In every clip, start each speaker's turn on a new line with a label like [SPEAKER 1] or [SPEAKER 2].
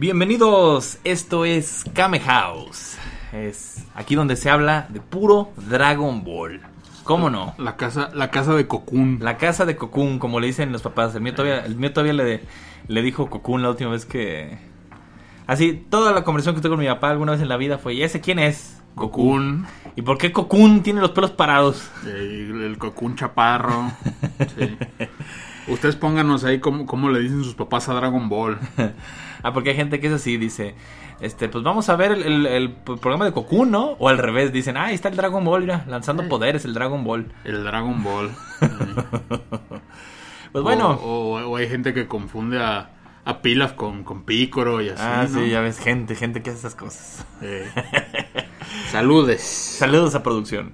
[SPEAKER 1] Bienvenidos, esto es Kame House. Es aquí donde se habla de puro Dragon Ball. ¿Cómo no?
[SPEAKER 2] La casa, la casa de Cocoon.
[SPEAKER 1] La casa de Cocoon, como le dicen los papás. El mío todavía, el mío todavía le, le dijo Cocoon la última vez que... Así, toda la conversación que tuve con mi papá alguna vez en la vida fue, ¿y ese quién es?
[SPEAKER 2] Cocoon.
[SPEAKER 1] ¿Y por qué Cocoon tiene los pelos parados?
[SPEAKER 2] El, el Cocoon chaparro. Sí. Ustedes pónganos ahí cómo, cómo, le dicen sus papás a Dragon Ball.
[SPEAKER 1] ah, porque hay gente que es así, dice, este, pues vamos a ver el, el, el programa de Cocoon, ¿no? O al revés, dicen, ah, ahí está el Dragon Ball, mira, lanzando poderes, el Dragon Ball.
[SPEAKER 2] El Dragon Ball.
[SPEAKER 1] pues bueno.
[SPEAKER 2] O, o, o, hay gente que confunde a, a Pilaf con, con Pícoro y así.
[SPEAKER 1] Ah,
[SPEAKER 2] ¿no?
[SPEAKER 1] sí, ya ves, gente, gente que hace esas cosas.
[SPEAKER 2] Eh. Saludes.
[SPEAKER 1] Saludos a producción.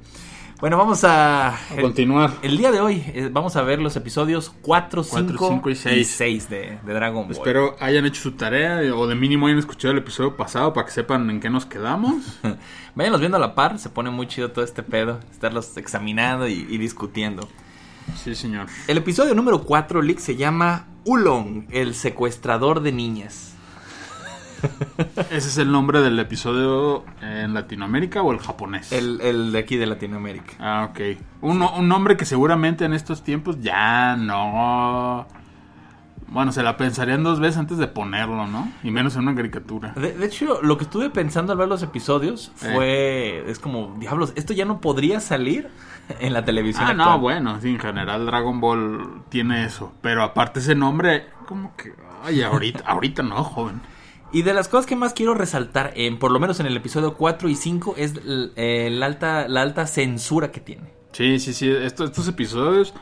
[SPEAKER 1] Bueno, vamos a,
[SPEAKER 2] a continuar.
[SPEAKER 1] El, el, día de hoy eh, vamos a ver los episodios 4, 5,
[SPEAKER 2] 5 y 6,
[SPEAKER 1] y 6 de, de, Dragon Ball.
[SPEAKER 2] Espero hayan hecho su tarea o de mínimo hayan escuchado el episodio pasado para que sepan en qué nos quedamos.
[SPEAKER 1] Váyanlos viendo a la par, se pone muy chido todo este pedo, estarlos examinando y, y discutiendo.
[SPEAKER 2] Sí, señor.
[SPEAKER 1] El episodio número 4, Lick, se llama Ulong, el secuestrador de niñas.
[SPEAKER 2] ¿Ese es el nombre del episodio en Latinoamérica o el japonés?
[SPEAKER 1] El, el de aquí de Latinoamérica.
[SPEAKER 2] Ah, ok. Un, un, nombre que seguramente en estos tiempos ya no... Bueno, se la pensarían dos veces antes de ponerlo, ¿no? Y menos en una caricatura.
[SPEAKER 1] De, de hecho, lo que estuve pensando al ver los episodios fue... Eh. Es como, diablos, esto ya no podría salir en la televisión.
[SPEAKER 2] Ah,
[SPEAKER 1] actual.
[SPEAKER 2] no, bueno, sí, en general Dragon Ball tiene eso. Pero aparte ese nombre, como que... Ay, ahorita, ahorita no, joven.
[SPEAKER 1] Y de las cosas que más quiero resaltar, en, por lo menos en el episodio 4 y 5, es eh, la, alta, la alta censura que tiene.
[SPEAKER 2] Sí, sí, sí. Esto, estos episodios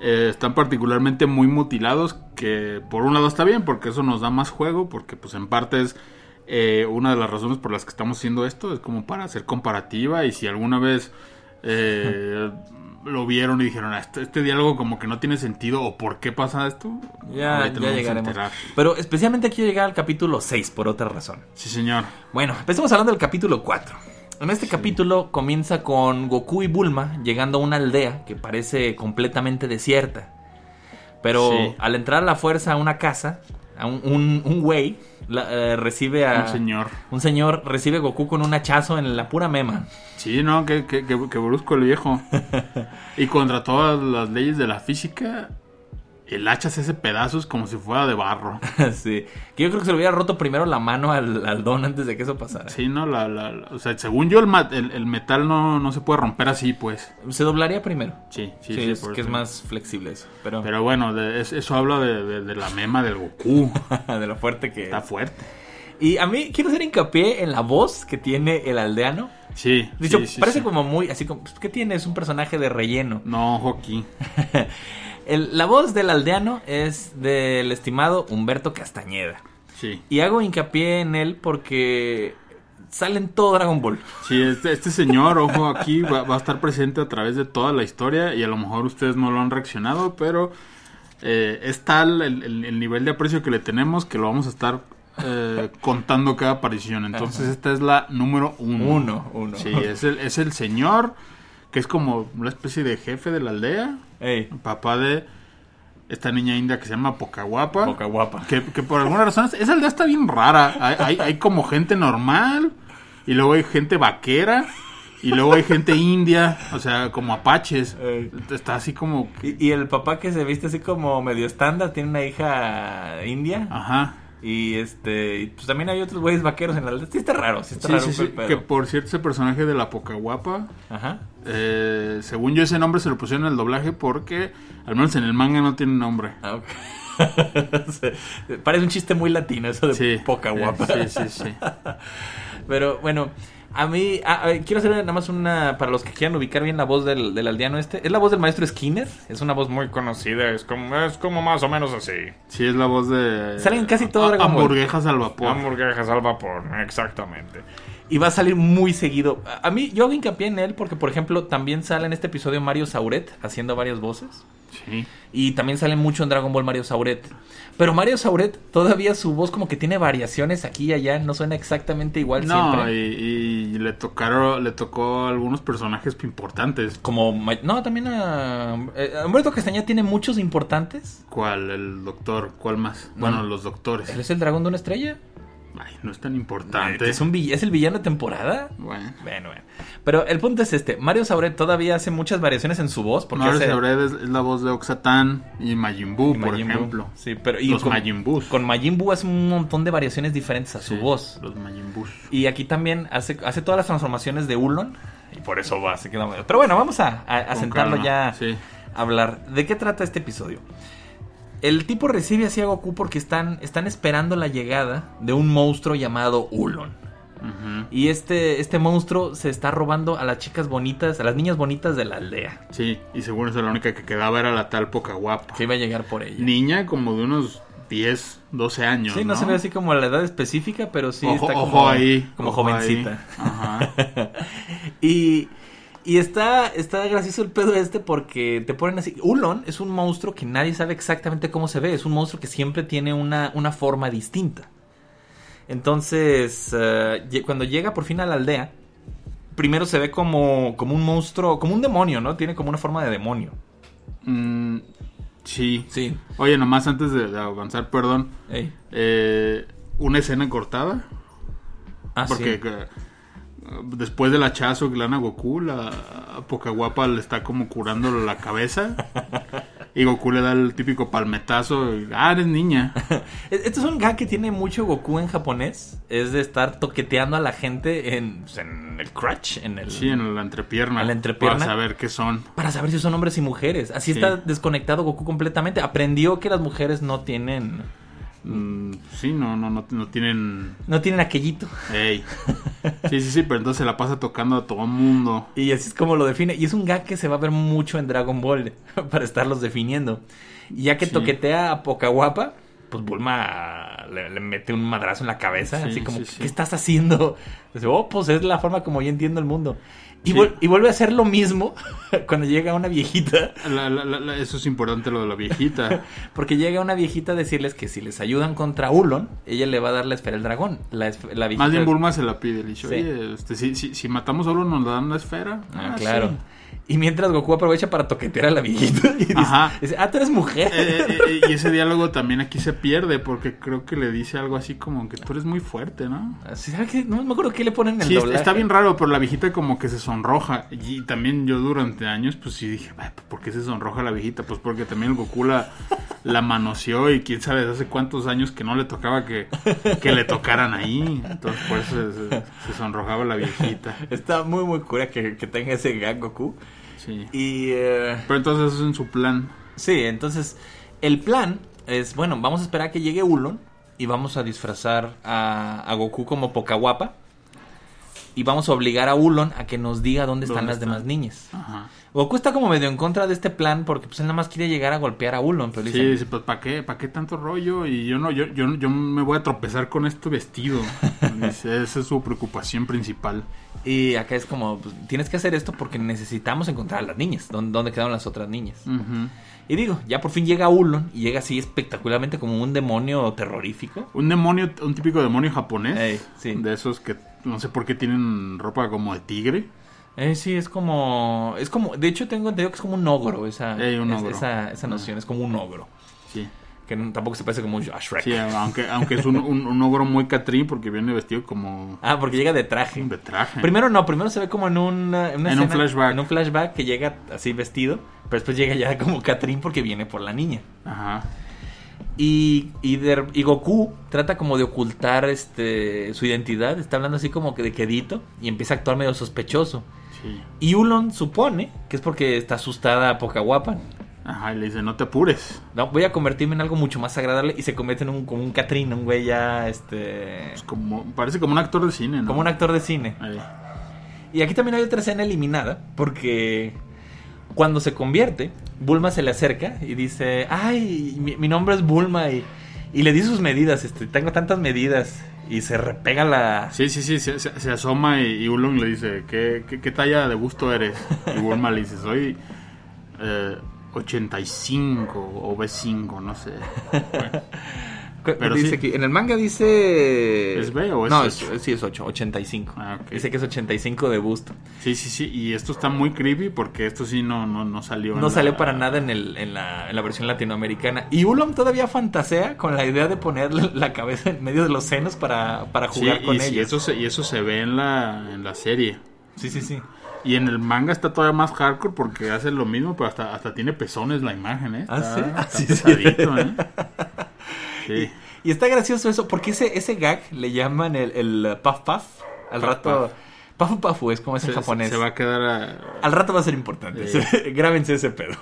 [SPEAKER 2] eh, están particularmente muy mutilados, que por un lado está bien, porque eso nos da más juego, porque pues en parte es eh, una de las razones por las que estamos haciendo esto, es como para hacer comparativa y si alguna vez... Eh, lo vieron y dijeron, este, este, diálogo como que no tiene sentido o por qué pasa esto.
[SPEAKER 1] Ya, ya llegaremos. Pero especialmente quiero llegar al capítulo 6 por otra razón.
[SPEAKER 2] Sí, señor.
[SPEAKER 1] Bueno, empecemos hablando del capítulo 4. En este sí. capítulo comienza con Goku y Bulma llegando a una aldea que parece completamente desierta. Pero sí. al entrar a la fuerza a una casa, a un, un, güey la, eh, recibe a...
[SPEAKER 2] Un señor.
[SPEAKER 1] Un señor recibe a Goku con un hachazo en la pura mema.
[SPEAKER 2] Sí, no, que, que, que, que brusco el viejo. y contra todas las leyes de la física, el hacha se hace pedazos como si fuera de barro.
[SPEAKER 1] sí. Que yo creo que se le hubiera roto primero la mano al, al don antes de que eso pasara.
[SPEAKER 2] Sí, no, la, la, la o sea, según yo, el, el, el metal no, no, se puede romper así, pues.
[SPEAKER 1] Se doblaría primero.
[SPEAKER 2] Sí, sí,
[SPEAKER 1] sí.
[SPEAKER 2] sí
[SPEAKER 1] es que es más flexible eso. Pero,
[SPEAKER 2] pero bueno, de, es, eso habla de, de, de, la mema del Goku.
[SPEAKER 1] de lo fuerte que
[SPEAKER 2] Está
[SPEAKER 1] es.
[SPEAKER 2] fuerte.
[SPEAKER 1] Y a mí quiero hacer hincapié en la voz que tiene el aldeano.
[SPEAKER 2] Sí.
[SPEAKER 1] Dicho,
[SPEAKER 2] sí,
[SPEAKER 1] parece como muy, así como, ¿qué tiene? Es un personaje de relleno.
[SPEAKER 2] No, hockey.
[SPEAKER 1] el, la voz del aldeano es del estimado Humberto Castañeda.
[SPEAKER 2] Sí.
[SPEAKER 1] Y hago hincapié en él porque sale en todo Dragon Ball.
[SPEAKER 2] Sí, este, este señor, ojo, aquí va, va, a estar presente a través de toda la historia y a lo mejor ustedes no lo han reaccionado, pero eh, es tal el, el, el nivel de aprecio que le tenemos que lo vamos a estar eh, contando cada aparición. Entonces Ajá. esta es la número uno.
[SPEAKER 1] Uno, uno.
[SPEAKER 2] Sí, es el, es el señor que es como una especie de jefe de la aldea.
[SPEAKER 1] Ey.
[SPEAKER 2] Papá de esta niña india que se llama Pocahuapa.
[SPEAKER 1] Pocahuapa.
[SPEAKER 2] Que, que por alguna razón esa aldea está bien rara. Hay, hay, hay como gente normal y luego hay gente vaquera. Y luego hay gente india, o sea, como apaches.
[SPEAKER 1] Ey.
[SPEAKER 2] Está así como...
[SPEAKER 1] ¿Y, y el papá que se viste así como medio estándar tiene una hija india.
[SPEAKER 2] Ajá.
[SPEAKER 1] Y este, pues también hay otros güeyes vaqueros en la aldea. Sí está raro, sí está
[SPEAKER 2] sí,
[SPEAKER 1] raro.
[SPEAKER 2] Sí, sí. Que por cierto, ese personaje de la poca guapa,
[SPEAKER 1] Ajá.
[SPEAKER 2] Eh, según yo ese nombre se lo pusieron en el doblaje porque al menos en el manga no tiene nombre.
[SPEAKER 1] Ah, okay. Parece un chiste muy latino eso de
[SPEAKER 2] sí,
[SPEAKER 1] poca guapa.
[SPEAKER 2] Sí, sí, sí.
[SPEAKER 1] Pero bueno, a mí, a, a, quiero hacer nada más una, para los que quieran ubicar bien la voz del, del, aldeano este, es la voz del maestro Skinner, es una voz muy conocida, es como, es como más o menos así.
[SPEAKER 2] Sí, es la voz de...
[SPEAKER 1] Salen casi todo
[SPEAKER 2] Dragon Hamburguesas al vapor.
[SPEAKER 1] Hamburguesas al vapor, exactamente. Y va a salir muy seguido. A mí, yo hago hincapié en él porque, por ejemplo, también sale en este episodio Mario Sauret haciendo varias voces.
[SPEAKER 2] Sí.
[SPEAKER 1] Y también sale mucho en Dragon Ball Mario Sauret. Pero Mario Sauret, todavía su voz como que tiene variaciones aquí y allá, no suena exactamente igual
[SPEAKER 2] no,
[SPEAKER 1] siempre.
[SPEAKER 2] Y, y, le tocaron, le tocó a algunos personajes importantes.
[SPEAKER 1] Como no, también a eh, Humberto Castañeda tiene muchos importantes.
[SPEAKER 2] ¿Cuál? El doctor, ¿cuál más? Bueno, bueno los doctores.
[SPEAKER 1] ¿Él es el dragón de una estrella?
[SPEAKER 2] Ay, no es tan importante.
[SPEAKER 1] ¿Es, un, vill- ¿Es el villano de temporada?
[SPEAKER 2] Bueno.
[SPEAKER 1] Bueno, bueno. Pero el punto es este. Mario Sauret todavía hace muchas variaciones en su voz. Porque
[SPEAKER 2] Mario
[SPEAKER 1] hace...
[SPEAKER 2] Sauret es, es la voz de Oxatan y Majin Buu,
[SPEAKER 1] y
[SPEAKER 2] por
[SPEAKER 1] Majin Buu.
[SPEAKER 2] ejemplo.
[SPEAKER 1] Sí, pero... Y
[SPEAKER 2] los
[SPEAKER 1] con,
[SPEAKER 2] Majin Buus.
[SPEAKER 1] con Majin Buu hace un montón de variaciones diferentes a su
[SPEAKER 2] Sí,
[SPEAKER 1] voz.
[SPEAKER 2] Los Majin Buus.
[SPEAKER 1] Y aquí también hace, hace todas las transformaciones de Ulon. Y por eso va, se queda... Pero bueno, vamos a, a- a
[SPEAKER 2] Con
[SPEAKER 1] sentarlo
[SPEAKER 2] calma,
[SPEAKER 1] ya
[SPEAKER 2] Sí.
[SPEAKER 1] a hablar. ¿De qué trata este episodio? El tipo recibe así a Goku porque están, están esperando la llegada de un monstruo llamado Ulon. Y este, este monstruo se está robando a las chicas bonitas, a las niñas bonitas de la aldea.
[SPEAKER 2] Sí, y seguro esa la única que quedaba era la tal poca guapa.
[SPEAKER 1] Que iba a llegar por ella.
[SPEAKER 2] Niña como de unos 10, 12 años.
[SPEAKER 1] sí, no, se ve así como la edad específica, pero sí
[SPEAKER 2] ojo,
[SPEAKER 1] está como,
[SPEAKER 2] ojo ahí.
[SPEAKER 1] como
[SPEAKER 2] ojo
[SPEAKER 1] jovencita.
[SPEAKER 2] ahí. Ajá.
[SPEAKER 1] Y, y está, está gracioso el pedo este porque te ponen así. Ulon es un monstruo que nadie sabe exactamente cómo se ve. Es un monstruo que siempre tiene una, una forma distinta. Entonces, eh, cuando llega por fin a la aldea, primero se ve como, como un monstruo, como un demonio, ¿no? Tiene como una forma de demonio.
[SPEAKER 2] Mm, sí.
[SPEAKER 1] Sí.
[SPEAKER 2] Oye, nomás antes de, avanzar, perdón. Eh, una escena cortada.
[SPEAKER 1] Ah,
[SPEAKER 2] porque
[SPEAKER 1] sí.
[SPEAKER 2] Después del hachazo que le dan a Goku, la poca guapa le está como curando la cabeza. y Goku le da el típico palmetazo. y, ah, eres niña.
[SPEAKER 1] Este es un gag que tiene mucho Goku en japonés. Es de estar toqueteando a la gente en, pues, en el crutch, en el...
[SPEAKER 2] Sí, en la entrepierna.
[SPEAKER 1] ¿En la entrepierna?
[SPEAKER 2] Para saber qué son.
[SPEAKER 1] Para saber si son hombres y mujeres. Así
[SPEAKER 2] Sí.
[SPEAKER 1] está desconectado Goku completamente. Aprendió que las mujeres no tienen...
[SPEAKER 2] Mm, sí, no, no, no, no tienen.
[SPEAKER 1] No tienen aquellito.
[SPEAKER 2] Ey. Sí, sí, sí, pero entonces se la pasa tocando a todo mundo.
[SPEAKER 1] Y así es como lo define. Y es un gag que se va a ver mucho en Dragon Ball. para estarlos definiendo. Y ya que
[SPEAKER 2] Sí.
[SPEAKER 1] toquetea a Poca Guapa, pues Bulma le, le mete un madrazo en la cabeza.
[SPEAKER 2] Sí,
[SPEAKER 1] así como,
[SPEAKER 2] sí,
[SPEAKER 1] ¿qué estás haciendo? Dice, oh, pues es la forma como yo entiendo el mundo. Y,
[SPEAKER 2] Sí.
[SPEAKER 1] y vuelve a hacer lo mismo cuando llega una viejita.
[SPEAKER 2] La- la- la- la- eso es importante lo de la viejita.
[SPEAKER 1] Porque llega una viejita a decirles que si les ayudan contra Ulon, ella le va a dar la esfera del dragón. La, viejita...
[SPEAKER 2] Más bien Bulma se la pide. Le dice,
[SPEAKER 1] Sí.
[SPEAKER 2] oye, este, si, si, si matamos a uno nos dan la esfera.
[SPEAKER 1] Ah,
[SPEAKER 2] Ah,
[SPEAKER 1] claro.
[SPEAKER 2] sí.
[SPEAKER 1] Y mientras Goku aprovecha para toquetear a la viejita y dice,
[SPEAKER 2] Ajá.
[SPEAKER 1] dice, ah, tú eres mujer.
[SPEAKER 2] Eh, eh, eh, y ese diálogo también aquí se pierde porque creo que le dice algo así como que tú eres muy fuerte, ¿no?
[SPEAKER 1] Así, ¿sabes qué? No me acuerdo qué le ponen en el
[SPEAKER 2] Sí,
[SPEAKER 1] doblaje.
[SPEAKER 2] está bien raro, pero la viejita como que se sonroja. Y también yo durante años, pues sí dije, "Ay, ¿por qué se sonroja la viejita? Pues porque también el Goku la, la manoseó y quién sabe desde hace cuántos años que no le tocaba que, que le tocaran ahí. Entonces por eso se, se sonrojaba la viejita.
[SPEAKER 1] Está muy, muy cura que, que tenga ese gag Goku.
[SPEAKER 2] Sí.
[SPEAKER 1] Y... eh,
[SPEAKER 2] Pero entonces eso es en su plan.
[SPEAKER 1] sí, entonces el plan es, bueno, vamos a esperar a que llegue Ulon y vamos a disfrazar a, a Goku como poca guapa. Y vamos a obligar a Ulon a que nos diga dónde están
[SPEAKER 2] ¿Dónde
[SPEAKER 1] las
[SPEAKER 2] están?
[SPEAKER 1] demás niñas.
[SPEAKER 2] Ajá.
[SPEAKER 1] Goku está como medio en contra de este plan porque pues él nada más quiere llegar a golpear a Ulon, pero
[SPEAKER 2] Sí,
[SPEAKER 1] dice,
[SPEAKER 2] dice, pues ¿para qué? ¿Para qué tanto rollo? Y yo no, yo, yo, yo me voy a tropezar con este vestido. Dice, esa es su preocupación principal.
[SPEAKER 1] Y acá es como, pues, tienes que hacer esto porque necesitamos encontrar a las niñas. ¿Dónde, dónde quedaron las otras niñas? Y digo, ya por fin llega Ulon y llega así espectacularmente como un demonio terrorífico.
[SPEAKER 2] Un demonio, un típico demonio japonés.
[SPEAKER 1] Ey, sí.
[SPEAKER 2] De esos que no sé por qué tienen ropa como de tigre.
[SPEAKER 1] Eh, sí, es como, es como, de hecho tengo entendido que es como un ogro esa,
[SPEAKER 2] Ey, un
[SPEAKER 1] es-
[SPEAKER 2] ogro.
[SPEAKER 1] esa, esa noción, es como un ogro. Que tampoco se parece como un a Shrek.
[SPEAKER 2] Sí, aunque, aunque es un, un, un ogro muy catrín porque viene vestido como
[SPEAKER 1] Ah, porque llega de traje.
[SPEAKER 2] de traje.
[SPEAKER 1] Primero no, primero se ve como en un, eh, en una
[SPEAKER 2] En un flashback.
[SPEAKER 1] En un flashback que llega así vestido, pero después llega ya como Catrín porque viene por la niña.
[SPEAKER 2] Ajá.
[SPEAKER 1] Y, y, de- y Goku trata como de ocultar este su identidad, está hablando así como que de quedito y empieza a actuar medio sospechoso.
[SPEAKER 2] Sí.
[SPEAKER 1] Y Ulon supone que es porque está asustada a poca guapa.
[SPEAKER 2] Ajá, y le dice, no te apures.
[SPEAKER 1] No, voy a convertirme en algo mucho más agradable y se convierte en un, como un Catrín, un güey ya, este...
[SPEAKER 2] Es como, parece como un actor de cine, ¿no?
[SPEAKER 1] Como un actor de cine.
[SPEAKER 2] Ey.
[SPEAKER 1] Y aquí también hay otra escena eliminada, porque cuando se convierte, Bulma se le acerca y dice, ay, mi, mi nombre es Bulma y, y le di sus medidas, este, tengo tantas medidas y se repega la...
[SPEAKER 2] Sí, sí, sí, se, se- se asoma y, y Ulon le dice, ¿qué, qué, qué talla de busto eres? Y Bulma le dice, soy eh, 85 o B5, no sé. Bueno,
[SPEAKER 1] Pero dice sí. aquí? En el manga dice...
[SPEAKER 2] ¿Es B o es
[SPEAKER 1] No,
[SPEAKER 2] 8?
[SPEAKER 1] es- sí es 8, 85.
[SPEAKER 2] Ah, ok.
[SPEAKER 1] Dice que es 85 de busto.
[SPEAKER 2] Sí, sí, sí. Y esto está muy creepy porque esto sí no, no, no salió.
[SPEAKER 1] No
[SPEAKER 2] la-
[SPEAKER 1] salió para nada en, el, en, la, en la versión latinoamericana. Y Ulom todavía fantasea con la idea de ponerle la cabeza en medio de los senos para, para
[SPEAKER 2] Sí,
[SPEAKER 1] jugar con
[SPEAKER 2] y,
[SPEAKER 1] ellos.
[SPEAKER 2] eso se, y eso se ve en la, en la serie.
[SPEAKER 1] Sí, sí, sí.
[SPEAKER 2] Y en el manga está todavía más hardcore porque hace lo mismo, pero hasta, hasta tiene pezones la imagen, ¿eh?
[SPEAKER 1] ¿Ah,
[SPEAKER 2] Está-
[SPEAKER 1] sí? Ah, sí, sí.
[SPEAKER 2] pesadito, ¿eh? Sí.
[SPEAKER 1] Y está gracioso eso, porque ese, ese gag le llaman el, el puff puff. Al
[SPEAKER 2] Puff
[SPEAKER 1] rato... Pafu pafu es como es en japonés.
[SPEAKER 2] se va a quedar a...
[SPEAKER 1] Al rato va a ser importante. Grábense ese pedo.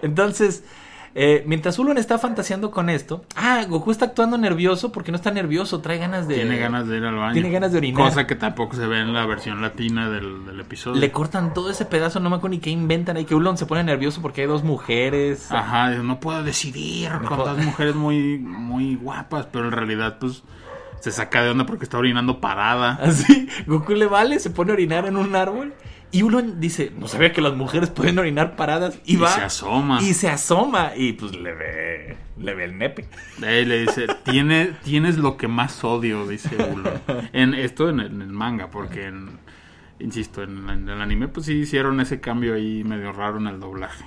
[SPEAKER 1] Entonces, eh, mientras Ulon está fantaseando con esto. Ah, Goku está actuando nervioso porque no está nervioso, trae ganas de.
[SPEAKER 2] Tiene ganas de ir al baño.
[SPEAKER 1] Tiene ganas de orinar.
[SPEAKER 2] Cosa que tampoco se ve en la versión latina del, del episodio.
[SPEAKER 1] Le cortan todo ese pedazo, no me acuerdo ni qué inventan ahí. Que Ulon se pone nervioso porque hay dos mujeres.
[SPEAKER 2] Ajá, no puedo decidir con dos mujeres muy, muy guapas, pero en realidad, pues, se saca de onda porque está orinando parada.
[SPEAKER 1] Así, Goku le vale, se pone a orinar en un árbol. Y Ulon dice, no sabía que las mujeres pueden orinar paradas. Y,
[SPEAKER 2] Y
[SPEAKER 1] va.
[SPEAKER 2] se asoma.
[SPEAKER 1] Y se asoma. Y pues le ve. Le ve el nepe.
[SPEAKER 2] Ahí le dice, Tiene, tienes lo que más odio, dice Ulon. En, esto en el, en el manga, porque, en- insisto, en, en el anime, pues sí hicieron ese cambio ahí medio raro en el doblaje.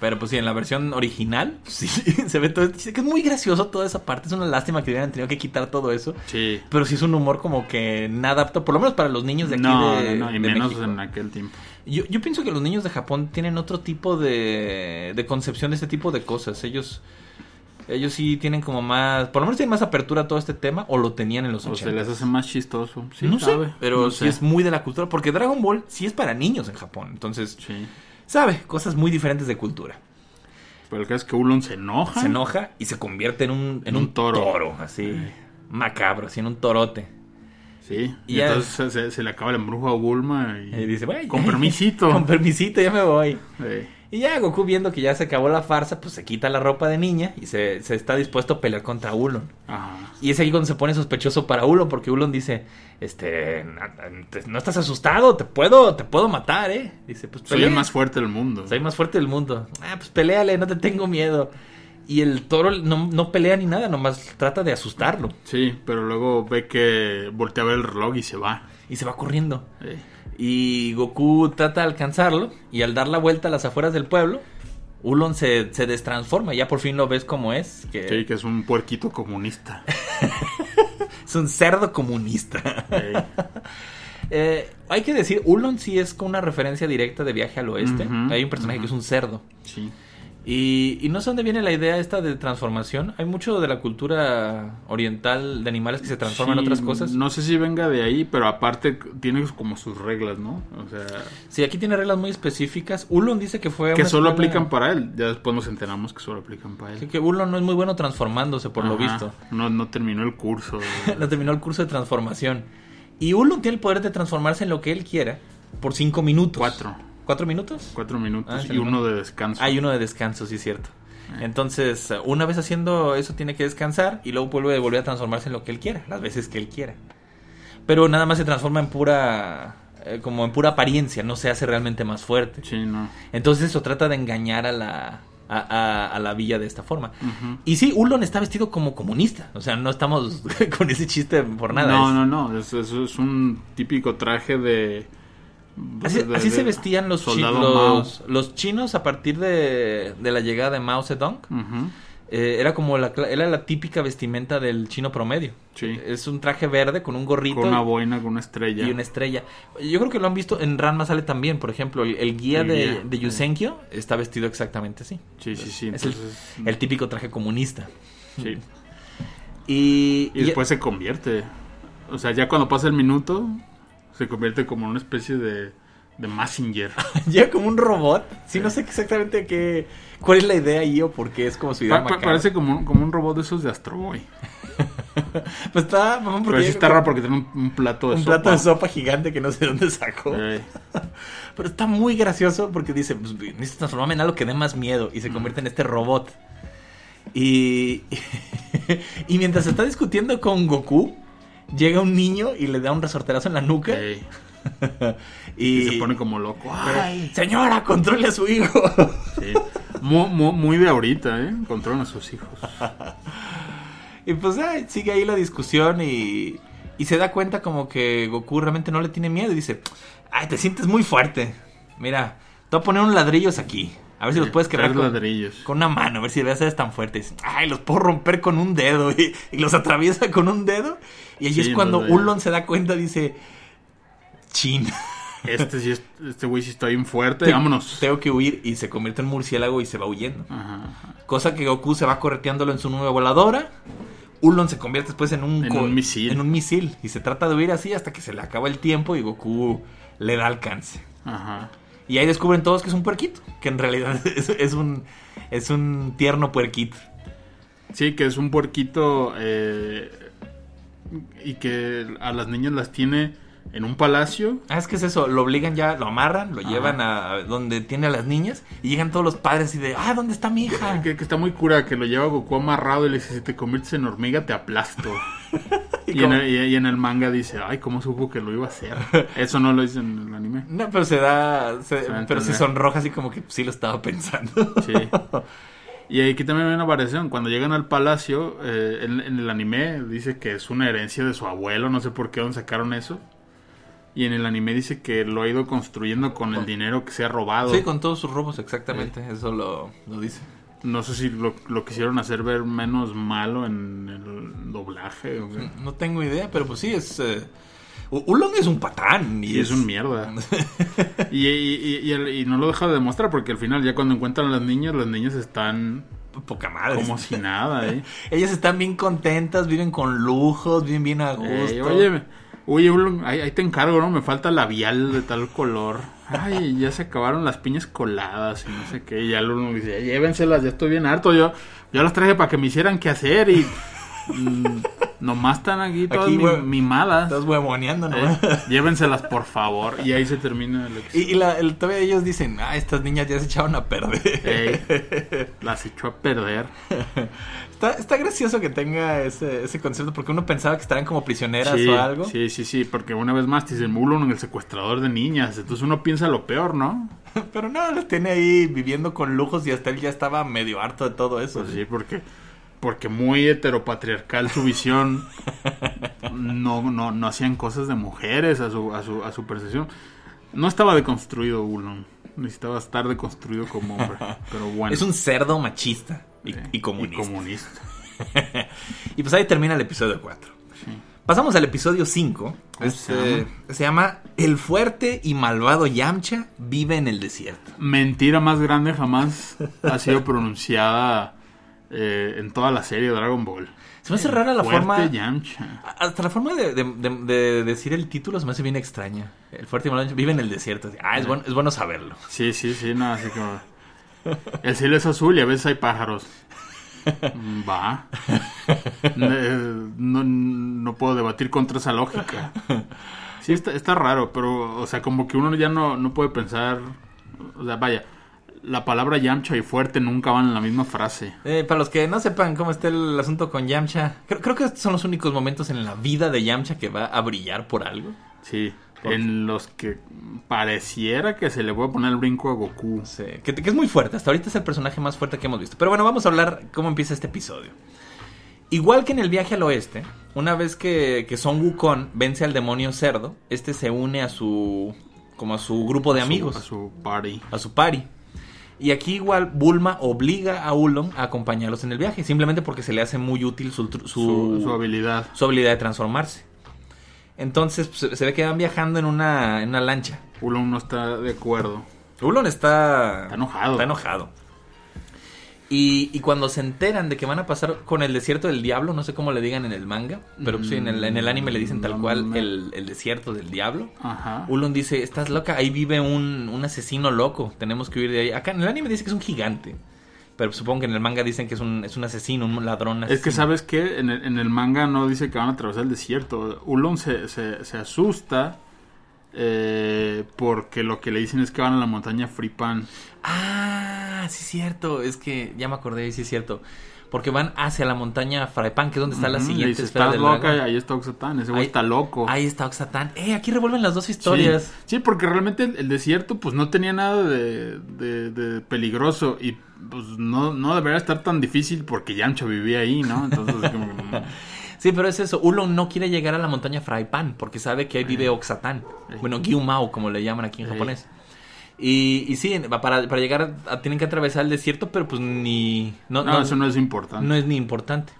[SPEAKER 1] Pero pues sí, en la versión original, sí, se ve todo. Dice que es muy gracioso toda esa parte. Es una lástima que hubieran tenido que quitar todo eso.
[SPEAKER 2] Sí.
[SPEAKER 1] Pero sí es un humor como que nada apto, por lo menos para los niños de aquí
[SPEAKER 2] No,
[SPEAKER 1] de,
[SPEAKER 2] no, no, y
[SPEAKER 1] de
[SPEAKER 2] menos
[SPEAKER 1] México.
[SPEAKER 2] en aquel tiempo.
[SPEAKER 1] Yo, yo pienso que los niños de Japón tienen otro tipo de, de concepción de este tipo de cosas. Ellos ellos sí tienen como más, por lo menos tienen más apertura a todo este tema o lo tenían en los
[SPEAKER 2] O se
[SPEAKER 1] 80.
[SPEAKER 2] les hace más chistoso. Sí,
[SPEAKER 1] no
[SPEAKER 2] sabe.
[SPEAKER 1] sé, pero
[SPEAKER 2] No
[SPEAKER 1] sí
[SPEAKER 2] sé.
[SPEAKER 1] es muy de la cultura, porque Dragon Ball sí es para niños en Japón, entonces
[SPEAKER 2] Sí.
[SPEAKER 1] Sabe cosas muy diferentes de cultura.
[SPEAKER 2] Pero el caso es que Ulon se enoja.
[SPEAKER 1] Se enoja y se convierte en un, en
[SPEAKER 2] Un
[SPEAKER 1] un
[SPEAKER 2] toro.
[SPEAKER 1] toro, así macabro, así en un torote.
[SPEAKER 2] Sí.
[SPEAKER 1] Y
[SPEAKER 2] entonces se, le acaba el embrujo a Bulma y,
[SPEAKER 1] Y dice, "Bueno,
[SPEAKER 2] con permisito.
[SPEAKER 1] Con permisito, ya me voy.
[SPEAKER 2] Sí.
[SPEAKER 1] Y ya Goku viendo que ya se acabó la farsa, pues se quita la ropa de niña y se, se está dispuesto a pelear contra Ulon.
[SPEAKER 2] Ajá.
[SPEAKER 1] Y es ahí cuando se pone sospechoso para Ulon, porque Ulon dice, este, "Na- na- no estás asustado, te puedo, te puedo matar, eh. Dice, pues
[SPEAKER 2] Soy
[SPEAKER 1] pelea.
[SPEAKER 2] el más fuerte del mundo.
[SPEAKER 1] Soy más fuerte del mundo. Ah, pues peleale, no te tengo miedo. Y el toro no, no pelea ni nada, nomás trata de asustarlo.
[SPEAKER 2] Sí, pero luego ve que voltea a ver el reloj y se va.
[SPEAKER 1] Y se va corriendo.
[SPEAKER 2] Sí.
[SPEAKER 1] Y Goku trata de alcanzarlo. Y al dar la vuelta a las afueras del pueblo, Ulon se, se destransforma. Ya por fin lo ves como es. Que
[SPEAKER 2] Sí, que es un puerquito comunista.
[SPEAKER 1] es un cerdo comunista.
[SPEAKER 2] Sí.
[SPEAKER 1] Eh, hay que decir, Ulon sí es con una referencia directa de viaje al oeste. Hay un personaje que es un cerdo.
[SPEAKER 2] Sí.
[SPEAKER 1] Y, y no sé dónde viene la idea esta de transformación. Hay mucho de la cultura oriental de animales que se transforman en otras cosas.
[SPEAKER 2] No sé si venga de ahí, pero aparte tiene como sus reglas, ¿no? O sea,
[SPEAKER 1] Sí, aquí tiene reglas muy específicas. Ulon dice que fue.
[SPEAKER 2] que solo
[SPEAKER 1] escuela-
[SPEAKER 2] aplican para él. Ya después nos enteramos que solo aplican para él.
[SPEAKER 1] Sí, que Ulon no es muy bueno transformándose, por lo visto.
[SPEAKER 2] No, no terminó el curso.
[SPEAKER 1] no terminó el curso de transformación. Y Ulon tiene el poder de transformarse en lo que él quiera por cinco minutos.
[SPEAKER 2] Cuatro.
[SPEAKER 1] ¿Cuatro minutos?
[SPEAKER 2] Cuatro minutos
[SPEAKER 1] Ah,
[SPEAKER 2] y uno de descanso.
[SPEAKER 1] Hay uno de descanso, sí cierto.
[SPEAKER 2] Eh.
[SPEAKER 1] Entonces, una vez haciendo eso tiene que descansar y luego vuelve volver a transformarse en lo que él quiera, las veces que él quiera. Pero nada más se transforma en pura eh, como en pura apariencia, no se hace realmente más fuerte.
[SPEAKER 2] Sí, no.
[SPEAKER 1] Entonces eso trata de engañar a la a, a- a la villa de esta forma. Y sí, Ulon está vestido como comunista, o sea, no estamos con ese chiste por nada.
[SPEAKER 2] No,
[SPEAKER 1] es-
[SPEAKER 2] no, no. Es, es, es un típico traje de.
[SPEAKER 1] Así,
[SPEAKER 2] de-
[SPEAKER 1] así
[SPEAKER 2] de
[SPEAKER 1] se vestían los, chi- los, los chinos a partir de, de la llegada de Mao Zedong. Eh, era como la, era la típica vestimenta del chino promedio.
[SPEAKER 2] Sí.
[SPEAKER 1] Es un traje verde con un gorrito
[SPEAKER 2] Con una boina, con una estrella.
[SPEAKER 1] y una estrella. Yo creo que lo han visto en Ranma sale también, por ejemplo, el, el guía
[SPEAKER 2] El
[SPEAKER 1] de,
[SPEAKER 2] guía,
[SPEAKER 1] de
[SPEAKER 2] sí.
[SPEAKER 1] Yusenkyo está vestido exactamente así.
[SPEAKER 2] Sí, sí, sí.
[SPEAKER 1] Es el,
[SPEAKER 2] Entonces,
[SPEAKER 1] el típico traje comunista.
[SPEAKER 2] sí.
[SPEAKER 1] Y,
[SPEAKER 2] Y después se convierte. O sea, ya cuando pasa el minuto, se convierte como en una especie de, de messenger.
[SPEAKER 1] ya como un robot. Sí, no sé exactamente qué, cuál es la idea ahí o por qué es como su idea
[SPEAKER 2] Pa- pa-
[SPEAKER 1] macabra.
[SPEAKER 2] parece como un, como un robot de esos de Astro Boy.
[SPEAKER 1] Pues está, mamá, porque
[SPEAKER 2] Pero sí
[SPEAKER 1] llega
[SPEAKER 2] está raro porque tiene un, un plato de
[SPEAKER 1] un
[SPEAKER 2] sopa.
[SPEAKER 1] plato de sopa gigante que no sé dónde sacó. Pero está muy gracioso porque dice, pues, necesito transformarme en algo que dé más miedo y se convierte en este robot. Y, y mientras está discutiendo con Goku, llega un niño y le da un resorterazo en la nuca. y,
[SPEAKER 2] y se pone como loco. Ay.
[SPEAKER 1] Señora, controle a su hijo.
[SPEAKER 2] Sí. Muy, de ahorita, ¿eh? Controlan a sus hijos.
[SPEAKER 1] Y pues sigue ahí la discusión y, y se da cuenta como que Goku realmente no le tiene miedo y dice, ay, te sientes muy fuerte. Mira, te voy a poner unos ladrillos aquí. A ver si los puedes quebrar con,
[SPEAKER 2] ladrillos.
[SPEAKER 1] con una mano, a ver si debes ser tan fuertes. Ay, los puedo romper con un dedo. Y, y los atraviesa con un dedo. Y allí
[SPEAKER 2] Sí,
[SPEAKER 1] es cuando
[SPEAKER 2] no, ya.
[SPEAKER 1] Ulon se da cuenta, dice, chin,
[SPEAKER 2] Este sí, es- este güey sí está bien fuerte.
[SPEAKER 1] te-
[SPEAKER 2] Vámonos.
[SPEAKER 1] tengo que huir. Y se convierte en murciélago y se va huyendo.
[SPEAKER 2] Ajá, ajá.
[SPEAKER 1] Cosa que Goku se va correteándolo en su nube voladora. Ulon se convierte después en un,
[SPEAKER 2] En un misil.
[SPEAKER 1] En un misil. Y se trata de huir así hasta que se le acaba el tiempo y Goku le da alcance.
[SPEAKER 2] Ajá.
[SPEAKER 1] Y ahí descubren todos que es un puerquito. Que en realidad es, un, es un tierno puerquito.
[SPEAKER 2] Sí, que es un puerquito eh, y que a las niñas las tiene en un palacio.
[SPEAKER 1] Ah, es que es eso, lo obligan ya, lo amarran, lo
[SPEAKER 2] Ajá.
[SPEAKER 1] llevan a donde tiene a las niñas y llegan todos los padres y de, ah, ¿dónde está mi hija?
[SPEAKER 2] Que, que está muy cura, que lo lleva Goku amarrado y le dice, si te conviertes en hormiga te aplasto.
[SPEAKER 1] Y
[SPEAKER 2] y, en el, y- y en el manga dice, ay, ¿cómo supo que lo iba a hacer? Eso no lo dice en el anime.
[SPEAKER 1] No, pero se da, se- pero se sonroja así como que sí lo estaba pensando.
[SPEAKER 2] Sí. Y aquí también hay una variación. Cuando llegan al palacio, eh, en, en el anime dice que es una herencia de su abuelo, no sé por qué dónde sacaron eso. Y en el anime dice que lo ha ido construyendo con el dinero que se ha robado.
[SPEAKER 1] Sí, con todos sus robos, exactamente, eso lo, lo dice.
[SPEAKER 2] No sé si lo, lo quisieron hacer ver menos malo en el doblaje. o.
[SPEAKER 1] No tengo idea, pero pues sí, es... eh, U- Ulon es un patán. Y
[SPEAKER 2] es un mierda. y, y- y- no lo deja de demostrar porque al final ya cuando encuentran a las niñas, las niñas están
[SPEAKER 1] Poca madre.
[SPEAKER 2] como si nada. ¿eh?
[SPEAKER 1] Ellas están bien contentas, viven con lujos, viven bien a gusto.
[SPEAKER 2] Ey, oye, oye, ahí, te encargo, ¿no? Me falta labial de tal color. Ay, ya se acabaron las piñas coladas y no sé qué. Y ya Ulon dice, "Ya llévenselas, ya estoy bien harto. Yo, yo las traje para que me hicieran qué hacer y mm, nomás están aquí todas
[SPEAKER 1] Aquí,
[SPEAKER 2] mi-
[SPEAKER 1] güey.
[SPEAKER 2] mimadas.
[SPEAKER 1] Estás huevoneando, ¿no?
[SPEAKER 2] Eh, llévenselas, por favor. Y ahí se termina el
[SPEAKER 1] Y, y la, el, todavía ellos dicen, ah, estas niñas ya se echaron a perder.
[SPEAKER 2] Ey, las echó a perder.
[SPEAKER 1] Está, está gracioso que tenga ese, ese concepto porque uno pensaba que estaban como prisioneras
[SPEAKER 2] Sí,
[SPEAKER 1] o algo.
[SPEAKER 2] sí, sí, sí, porque una vez más te dicen Ulon el secuestrador de niñas. Entonces uno piensa lo peor, ¿no?
[SPEAKER 1] Pero no, los tiene ahí viviendo con lujos y hasta él ya estaba medio harto de todo eso.
[SPEAKER 2] Pues sí, porque, porque muy heteropatriarcal su visión. No, no, no hacían cosas de mujeres a su, a su, a su percepción. No estaba deconstruido Ulon. Necesitaba estar deconstruido como hombre. Pero bueno.
[SPEAKER 1] Es un cerdo machista y,
[SPEAKER 2] Sí,
[SPEAKER 1] y comunista.
[SPEAKER 2] Y comunista.
[SPEAKER 1] Y pues ahí termina el episodio 4.
[SPEAKER 2] Sí.
[SPEAKER 1] Pasamos al episodio 5.
[SPEAKER 2] ¿Cómo se
[SPEAKER 1] Este, se llama El fuerte y malvado Yamcha vive en el desierto.
[SPEAKER 2] Mentira más grande jamás ha sido pronunciada eh, en toda la serie de Dragon Ball.
[SPEAKER 1] Se me hace rara la
[SPEAKER 2] Fuerte
[SPEAKER 1] forma.
[SPEAKER 2] Yamcha.
[SPEAKER 1] Hasta la forma de, de- de- de decir el título se me hace bien extraña. El fuerte Yamcha vive en el desierto. Ah, es bueno, es bueno saberlo.
[SPEAKER 2] Sí, sí, sí, no, así como... El cielo es azul y a veces hay pájaros. Mm, Va. Eh, No, no puedo debatir contra esa lógica. Sí, está, está raro, pero, o sea, como que uno ya no, no puede pensar... O sea, vaya, la palabra Yamcha y fuerte nunca van en la misma frase.
[SPEAKER 1] Eh, para los que no sepan cómo está el asunto con Yamcha, creo, creo que estos son los únicos momentos en la vida de Yamcha que va a brillar por algo.
[SPEAKER 2] Sí, en los que pareciera que se le puede poner el brinco a Goku.
[SPEAKER 1] Sí, que, que es muy fuerte. Hasta ahorita es el personaje más fuerte que hemos visto. Pero bueno, vamos a hablar cómo empieza este episodio. Igual que en el viaje al oeste, una vez que, que Son Wukong vence al demonio cerdo, este se une a su como a su grupo de
[SPEAKER 2] A su-
[SPEAKER 1] amigos,
[SPEAKER 2] A su party.
[SPEAKER 1] a su party. Y aquí igual Bulma obliga a Ulon a acompañarlos en el viaje, simplemente porque se le hace muy útil su,
[SPEAKER 2] Su,
[SPEAKER 1] su,
[SPEAKER 2] su habilidad.
[SPEAKER 1] su habilidad de transformarse. Entonces pues, se- se ve que van viajando en una, en una lancha.
[SPEAKER 2] Ulon no está de acuerdo.
[SPEAKER 1] Ulon está,
[SPEAKER 2] Está enojado.
[SPEAKER 1] Está enojado. Y, y cuando se enteran de que van a pasar con el desierto del diablo, no sé cómo le digan en el manga, pero pues, en, el, en el anime le dicen tal
[SPEAKER 2] No
[SPEAKER 1] cual el, el desierto del diablo.
[SPEAKER 2] Ajá.
[SPEAKER 1] Ulon dice, estás loca, ahí vive un, un asesino loco, tenemos que huir de ahí. Acá en el anime dice que es un gigante, pero supongo que en el manga dicen que es un, es un asesino, un ladrón.
[SPEAKER 2] Es que
[SPEAKER 1] asesino.
[SPEAKER 2] sabes que en el, en el manga no dice que van a atravesar el desierto. Ulon se, se, se asusta eh, porque lo que le dicen es que van a la montaña Fripan.
[SPEAKER 1] Ah, sí es cierto, es que ya me acordé, sí es cierto. porque van hacia la montaña Fraipan, que es donde está la siguiente
[SPEAKER 2] dice,
[SPEAKER 1] esfera
[SPEAKER 2] "Estás
[SPEAKER 1] del
[SPEAKER 2] loca,
[SPEAKER 1] dragón".
[SPEAKER 2] ahí está Oxatán, ese güey está loco.
[SPEAKER 1] Ahí está Oxatán. Eh, aquí revuelven las dos historias.
[SPEAKER 2] Sí, porque realmente el, el desierto pues no tenía nada de, de- de peligroso y pues no, no debería estar tan difícil porque Yamcha vivía ahí, ¿no? Entonces como
[SPEAKER 1] Sí, pero es eso. Ulon no quiere llegar a la montaña Fraipan porque sabe que ahí vive Oxatán. Bueno, Gyumao, como le llaman aquí en japonés. Y, y sí, para, para llegar a- tienen que atravesar el desierto, pero pues ni... No,
[SPEAKER 2] no,
[SPEAKER 1] no-
[SPEAKER 2] eso no es importante.
[SPEAKER 1] no es ni importante.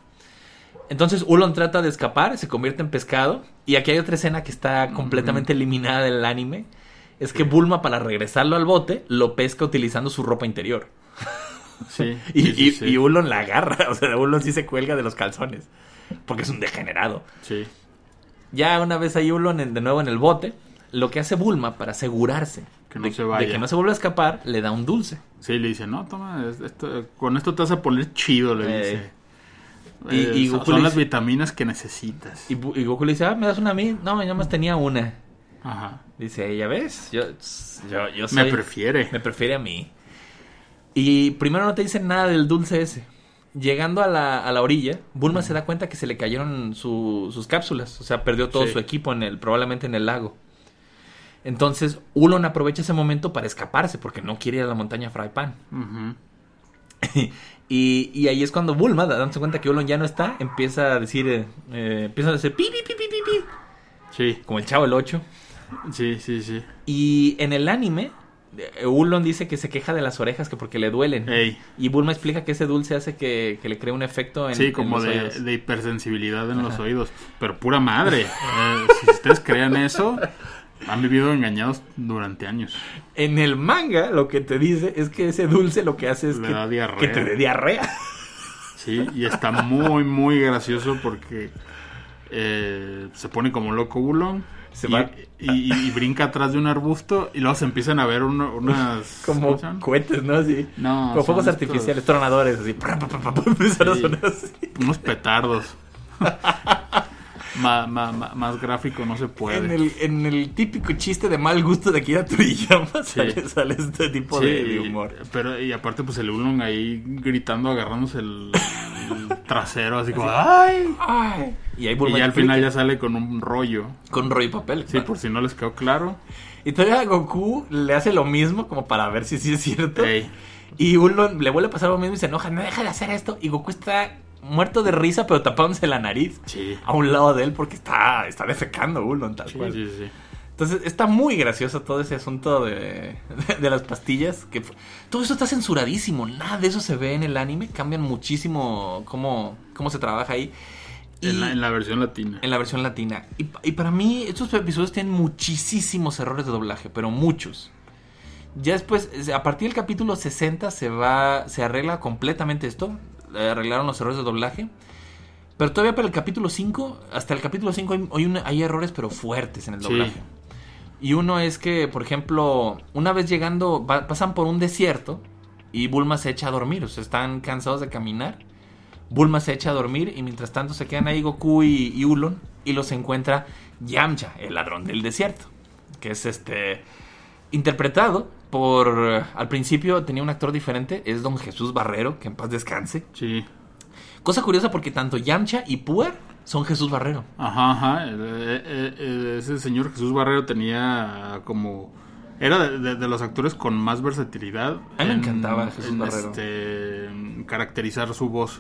[SPEAKER 1] Entonces Ulon trata de escapar, se convierte en pescado. Y aquí hay otra escena que está completamente eliminada del anime. Es que Bulma, para regresarlo al bote, lo pesca utilizando su ropa interior.
[SPEAKER 2] Sí,
[SPEAKER 1] Y,
[SPEAKER 2] sí, sí,
[SPEAKER 1] y-
[SPEAKER 2] sí.
[SPEAKER 1] y Ulon la agarra. O sea, Ulon sí se cuelga de los calzones. Porque es un degenerado.
[SPEAKER 2] Sí.
[SPEAKER 1] Ya una vez ahí Ulon en- de nuevo en el bote, lo que hace Bulma para asegurarse
[SPEAKER 2] Que no
[SPEAKER 1] de,
[SPEAKER 2] se vaya.
[SPEAKER 1] de que no se vuelva a escapar, le da un dulce.
[SPEAKER 2] Sí, le dice, no, toma, esto- con esto te vas a poner chido, le
[SPEAKER 1] Eh.
[SPEAKER 2] dice.
[SPEAKER 1] Y-
[SPEAKER 2] Eh,
[SPEAKER 1] y Goku
[SPEAKER 2] son las vitaminas que necesitas.
[SPEAKER 1] Y, Goku le dice, ah, ¿me das una a mí? No, yo más tenía una.
[SPEAKER 2] Ajá.
[SPEAKER 1] Dice, ya ves, yo, yo, yo
[SPEAKER 2] Me
[SPEAKER 1] soy-
[SPEAKER 2] prefiere.
[SPEAKER 1] me prefiere a mí. Y primero no te dicen nada del dulce ese. Llegando a la, a la orilla, Bulma se da cuenta que se le cayeron su- sus cápsulas. O sea, perdió todo
[SPEAKER 2] Sí.
[SPEAKER 1] su equipo en el, probablemente en el lago. Entonces, Ulon aprovecha ese momento para escaparse porque no quiere ir a la montaña Fraipan.
[SPEAKER 2] Ujú.
[SPEAKER 1] Y, y ahí es cuando Bulma, dándose cuenta que Ulon ya no está, empieza a decir, eh, eh, empieza a decir pi, pi, pi, pi, pi, pi,
[SPEAKER 2] Sí,
[SPEAKER 1] como el chavo el 8.
[SPEAKER 2] sí, sí, sí.
[SPEAKER 1] Y en el anime, Ulon dice que se queja de las orejas que porque le duelen.
[SPEAKER 2] Ey.
[SPEAKER 1] Y Bulma explica que ese dulce hace que, que le cree un efecto en
[SPEAKER 2] Sí,
[SPEAKER 1] en
[SPEAKER 2] como
[SPEAKER 1] los
[SPEAKER 2] de,
[SPEAKER 1] oídos.
[SPEAKER 2] de hipersensibilidad en los oídos. Pero pura madre. Eh, si ustedes crean eso, han vivido engañados durante años.
[SPEAKER 1] En el manga, lo que te dice es que ese dulce lo que hace es
[SPEAKER 2] Le
[SPEAKER 1] que te dé diarrea.
[SPEAKER 2] Sí, y está muy, muy gracioso porque eh, se pone como loco Ulon.
[SPEAKER 1] Se
[SPEAKER 2] y,
[SPEAKER 1] va-
[SPEAKER 2] y- y brinca atrás de un arbusto y luego se empiezan a ver uno- unas...
[SPEAKER 1] Como cohetes, ¿no? Así.
[SPEAKER 2] No,
[SPEAKER 1] Como fuegos
[SPEAKER 2] estos-
[SPEAKER 1] artificiales, tronadores, así.
[SPEAKER 2] Sí. Unos petardos. Ma- ma- ma- más gráfico no se puede.
[SPEAKER 1] En el, en el típico chiste de mal gusto de Akira Toriyama sale, sale este tipo
[SPEAKER 2] Sí,
[SPEAKER 1] de, de humor.
[SPEAKER 2] Pero, y aparte, pues el Ulon ahí gritando, agarrándose el, el trasero, así como, ¡ay!
[SPEAKER 1] Ay. Y ahí
[SPEAKER 2] Y al final ya sale con un rollo.
[SPEAKER 1] con rollo y papel.
[SPEAKER 2] Sí,
[SPEAKER 1] claro.
[SPEAKER 2] por si no les quedó claro.
[SPEAKER 1] Y todavía Goku le hace lo mismo como para ver si sí es cierto.
[SPEAKER 2] Ey.
[SPEAKER 1] Y Ulon le vuelve a pasar lo mismo y se enoja, no deja de hacer esto. Y Goku está muerto de risa, pero tapándose la nariz
[SPEAKER 2] Sí.
[SPEAKER 1] a un lado de él porque está, está defecando Ulon tal
[SPEAKER 2] Sí,
[SPEAKER 1] cual.
[SPEAKER 2] sí, sí.
[SPEAKER 1] Entonces está muy gracioso todo ese asunto de, de las pastillas. que Todo eso está censuradísimo. Nada de eso se ve en el anime. Cambian muchísimo cómo, cómo se trabaja ahí. Y-
[SPEAKER 2] En la, en la versión latina.
[SPEAKER 1] en la versión latina. Y, pa- y para mí, estos episodios tienen muchísimos errores de doblaje, pero muchos. Ya después, es- a partir del capítulo 60 se va, se arregla completamente esto. eh, Arreglaron los errores de doblaje. Pero todavía para el capítulo 5, hasta el capítulo 5 hay, hay una- hay errores pero fuertes en el
[SPEAKER 2] Sí.
[SPEAKER 1] doblaje. Y uno es que, por ejemplo, una vez llegando, va- pasan por un desierto y Bulma se echa a dormir. O sea, están cansados de caminar. Bulma se echa a dormir y mientras tanto se quedan ahí Goku y, y Ulon y los encuentra Yamcha, el ladrón del desierto, que es este interpretado por eh, al principio tenía un actor diferente, es Don Jesús Barrero, que en paz descanse.
[SPEAKER 2] Sí.
[SPEAKER 1] Cosa curiosa porque tanto Yamcha y Puer son Jesús Barrero.
[SPEAKER 2] Ajá, ajá. Ese señor Jesús Barrero tenía como... Era de, de- de los actores con más versatilidad.
[SPEAKER 1] A mí me encantaba Jesús Barrero.
[SPEAKER 2] este, en caracterizar su voz.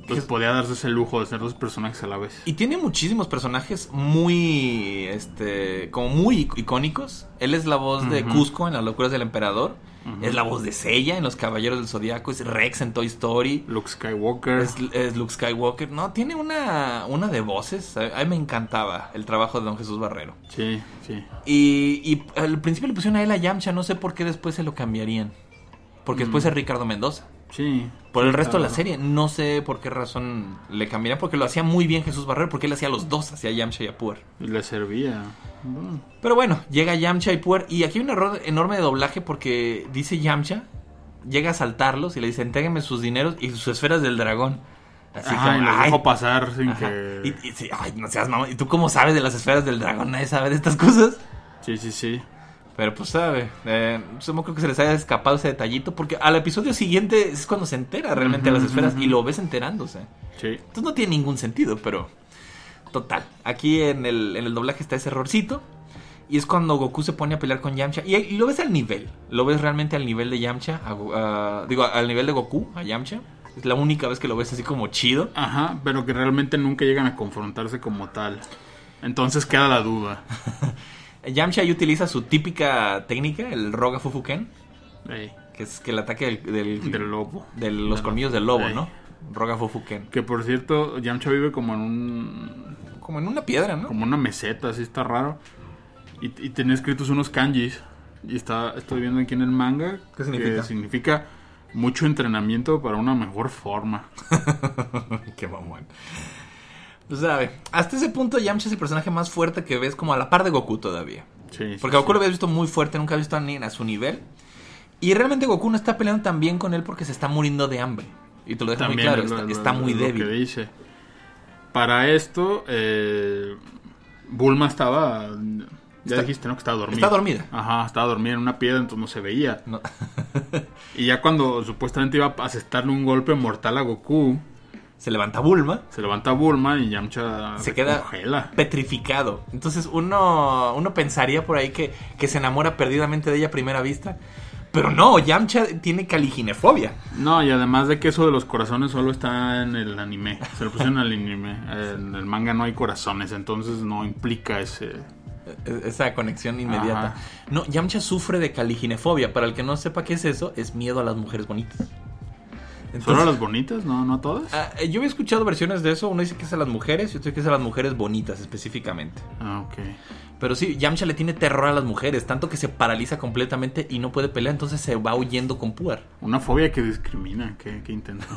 [SPEAKER 2] Entonces podía darse ese lujo de ser dos personajes a la vez.
[SPEAKER 1] Y tiene muchísimos personajes muy, este, como muy ic- icónicos. Él es la voz de. Cusco en Las locuras del emperador. Es la voz de Seiya en Los Caballeros del Zodiaco. Es Rex en Toy Story.
[SPEAKER 2] Luke Skywalker.
[SPEAKER 1] Es, es Luke Skywalker. No, tiene una, una de voces. A, mí me encantaba el trabajo de Don Jesús Barrero.
[SPEAKER 2] Sí, sí.
[SPEAKER 1] Y, y al principio le pusieron a él a Yamcha. No sé por qué después se lo cambiarían. Porque después
[SPEAKER 2] Mm.
[SPEAKER 1] es Ricardo Mendoza.
[SPEAKER 2] Sí.
[SPEAKER 1] Por el resto de la serie, no sé por qué razón le cambiarían, porque lo hacía muy bien Jesús Barrero, porque él hacía los dos, hacía Yamcha y a Puer.
[SPEAKER 2] Y le servía. Bueno,
[SPEAKER 1] Pero bueno, llega Yamcha y Puer, y aquí hay un error enorme de doblaje porque dice Yamcha, llega a saltarlos y le dice, entrégueme sus dineros y sus esferas del dragón. Así
[SPEAKER 2] Ajá, y los
[SPEAKER 1] "Ay".
[SPEAKER 2] dejó pasar sin
[SPEAKER 1] Ajá.
[SPEAKER 2] que...
[SPEAKER 1] Y, y sí, ay, no seas mamón. ¿Y tú cómo sabes de las esferas del dragón? Nadie sabe de estas cosas.
[SPEAKER 2] Sí, sí, sí.
[SPEAKER 1] Pero pues sabe, eh, supongo creo que se les haya escapado ese detallito porque al episodio siguiente es cuando se entera realmente a las esferas y lo ves enterándose.
[SPEAKER 2] Sí.
[SPEAKER 1] Entonces no tiene ningún sentido, pero total. Aquí en el, en el doblaje está ese errorcito. Y es cuando Goku se pone a pelear con Yamcha. Y, y lo ves al nivel. Lo ves realmente al nivel de Yamcha. a digo, al nivel de Goku, a Yamcha. Es la única vez que lo ves así como chido.
[SPEAKER 2] Ajá, pero que realmente nunca llegan a confrontarse como tal. Entonces queda la duda.
[SPEAKER 1] Yamcha ahí utiliza su típica técnica, el Roga Fufuken.
[SPEAKER 2] Ey,
[SPEAKER 1] Que es que el ataque del, del-
[SPEAKER 2] del lobo.
[SPEAKER 1] de los colmillos del lobo,
[SPEAKER 2] Ey.
[SPEAKER 1] ¿no? Roga Fufuken.
[SPEAKER 2] Que por cierto, Yamcha vive como en un.
[SPEAKER 1] Como en una piedra, ¿no?
[SPEAKER 2] como una meseta, así está raro. Y, y tenía escritos unos kanjis. Y está, estoy viendo aquí en el manga.
[SPEAKER 1] ¿Qué significa?
[SPEAKER 2] Que significa mucho entrenamiento para una mejor forma.
[SPEAKER 1] Qué mamón. Pues sabe, hasta ese punto Yamcha es el personaje más fuerte que ves como a la par de Goku todavía.
[SPEAKER 2] Sí,
[SPEAKER 1] Porque
[SPEAKER 2] sí,
[SPEAKER 1] Goku lo habías visto muy fuerte, nunca has visto a ni a su nivel. Y realmente Goku no está peleando tan bien con él porque se está muriendo de hambre. Y te lo dejo muy claro,
[SPEAKER 2] es lo-
[SPEAKER 1] está,
[SPEAKER 2] lo-
[SPEAKER 1] muy
[SPEAKER 2] lo que
[SPEAKER 1] débil.
[SPEAKER 2] dice. Para esto, eh, Bulma estaba. Ya
[SPEAKER 1] Está-
[SPEAKER 2] dijiste, ¿no? Que estaba dormida.
[SPEAKER 1] Está dormida.
[SPEAKER 2] Ajá, estaba dormida en una piedra, entonces no se veía.
[SPEAKER 1] No.
[SPEAKER 2] Y ya cuando supuestamente iba a asestarle un golpe mortal a Goku,
[SPEAKER 1] se levanta Bulma,
[SPEAKER 2] se levanta Bulma y Yamcha
[SPEAKER 1] se queda
[SPEAKER 2] congela.
[SPEAKER 1] petrificado. Entonces uno, uno pensaría por ahí que, que se enamora perdidamente de ella a primera vista. Pero no, Yamcha tiene caliginefobia.
[SPEAKER 2] No, y además de que eso de los corazones solo está en el anime. Se lo pusieron en el anime. En el manga no hay corazones, entonces no implica ese.
[SPEAKER 1] E- Esa conexión inmediata.
[SPEAKER 2] Ajá.
[SPEAKER 1] No, Yamcha sufre de caliginefobia. Para el que no sepa qué es eso, es miedo a las mujeres bonitas.
[SPEAKER 2] ¿Solo
[SPEAKER 1] Entonces,
[SPEAKER 2] a las bonitas? No, no a todas.
[SPEAKER 1] ah, yo he escuchado versiones de eso. Uno dice que es a las mujeres y otro dice que es a las mujeres bonitas específicamente.
[SPEAKER 2] Ah, ok.
[SPEAKER 1] Pero sí, Yamcha le tiene terror a las mujeres, tanto que se paraliza completamente y no puede pelear, entonces se va huyendo con Puar.
[SPEAKER 2] Una fobia que discrimina. Qué, qué intenso.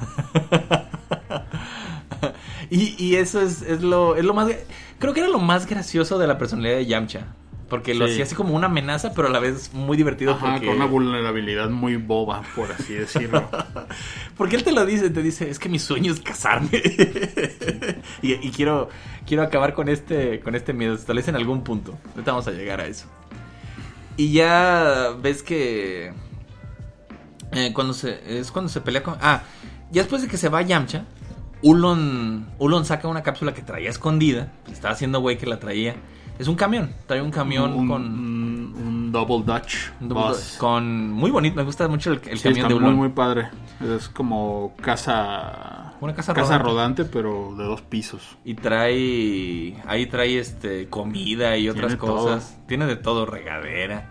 [SPEAKER 1] Y, y eso es, es lo, es lo más... Creo que era lo más gracioso de la personalidad de Yamcha. Porque lo
[SPEAKER 2] Sí.
[SPEAKER 1] hacía así como una amenaza, pero a la vez muy divertido
[SPEAKER 2] Ajá,
[SPEAKER 1] porque...
[SPEAKER 2] con una vulnerabilidad muy boba, por así decirlo.
[SPEAKER 1] Porque él te lo dice, te dice, es que mi sueño es casarme. y y quiero, quiero acabar con este, con este miedo. Tal vez en algún punto. Ahorita vamos a llegar a eso. Y ya ves que... eh, cuando se, es cuando se pelea con... Ah, ya después de que se va Yamcha, Ulon, Ulon saca una cápsula que traía escondida. estaba haciendo güey que la traía. Es un camión. Trae un camión
[SPEAKER 2] un,
[SPEAKER 1] con...
[SPEAKER 2] un, un double Dutch.
[SPEAKER 1] un double-
[SPEAKER 2] bus.
[SPEAKER 1] con muy bonito. Me gusta mucho el, el
[SPEAKER 2] Sí,
[SPEAKER 1] camión
[SPEAKER 2] está
[SPEAKER 1] de
[SPEAKER 2] muy,
[SPEAKER 1] Ulon.
[SPEAKER 2] muy padre. Es como casa.
[SPEAKER 1] Una casa
[SPEAKER 2] rodante.
[SPEAKER 1] rodante.
[SPEAKER 2] pero de dos pisos.
[SPEAKER 1] Y trae. Ahí trae este comida y otras
[SPEAKER 2] Tiene
[SPEAKER 1] cosas. Tiene de todo, regadera.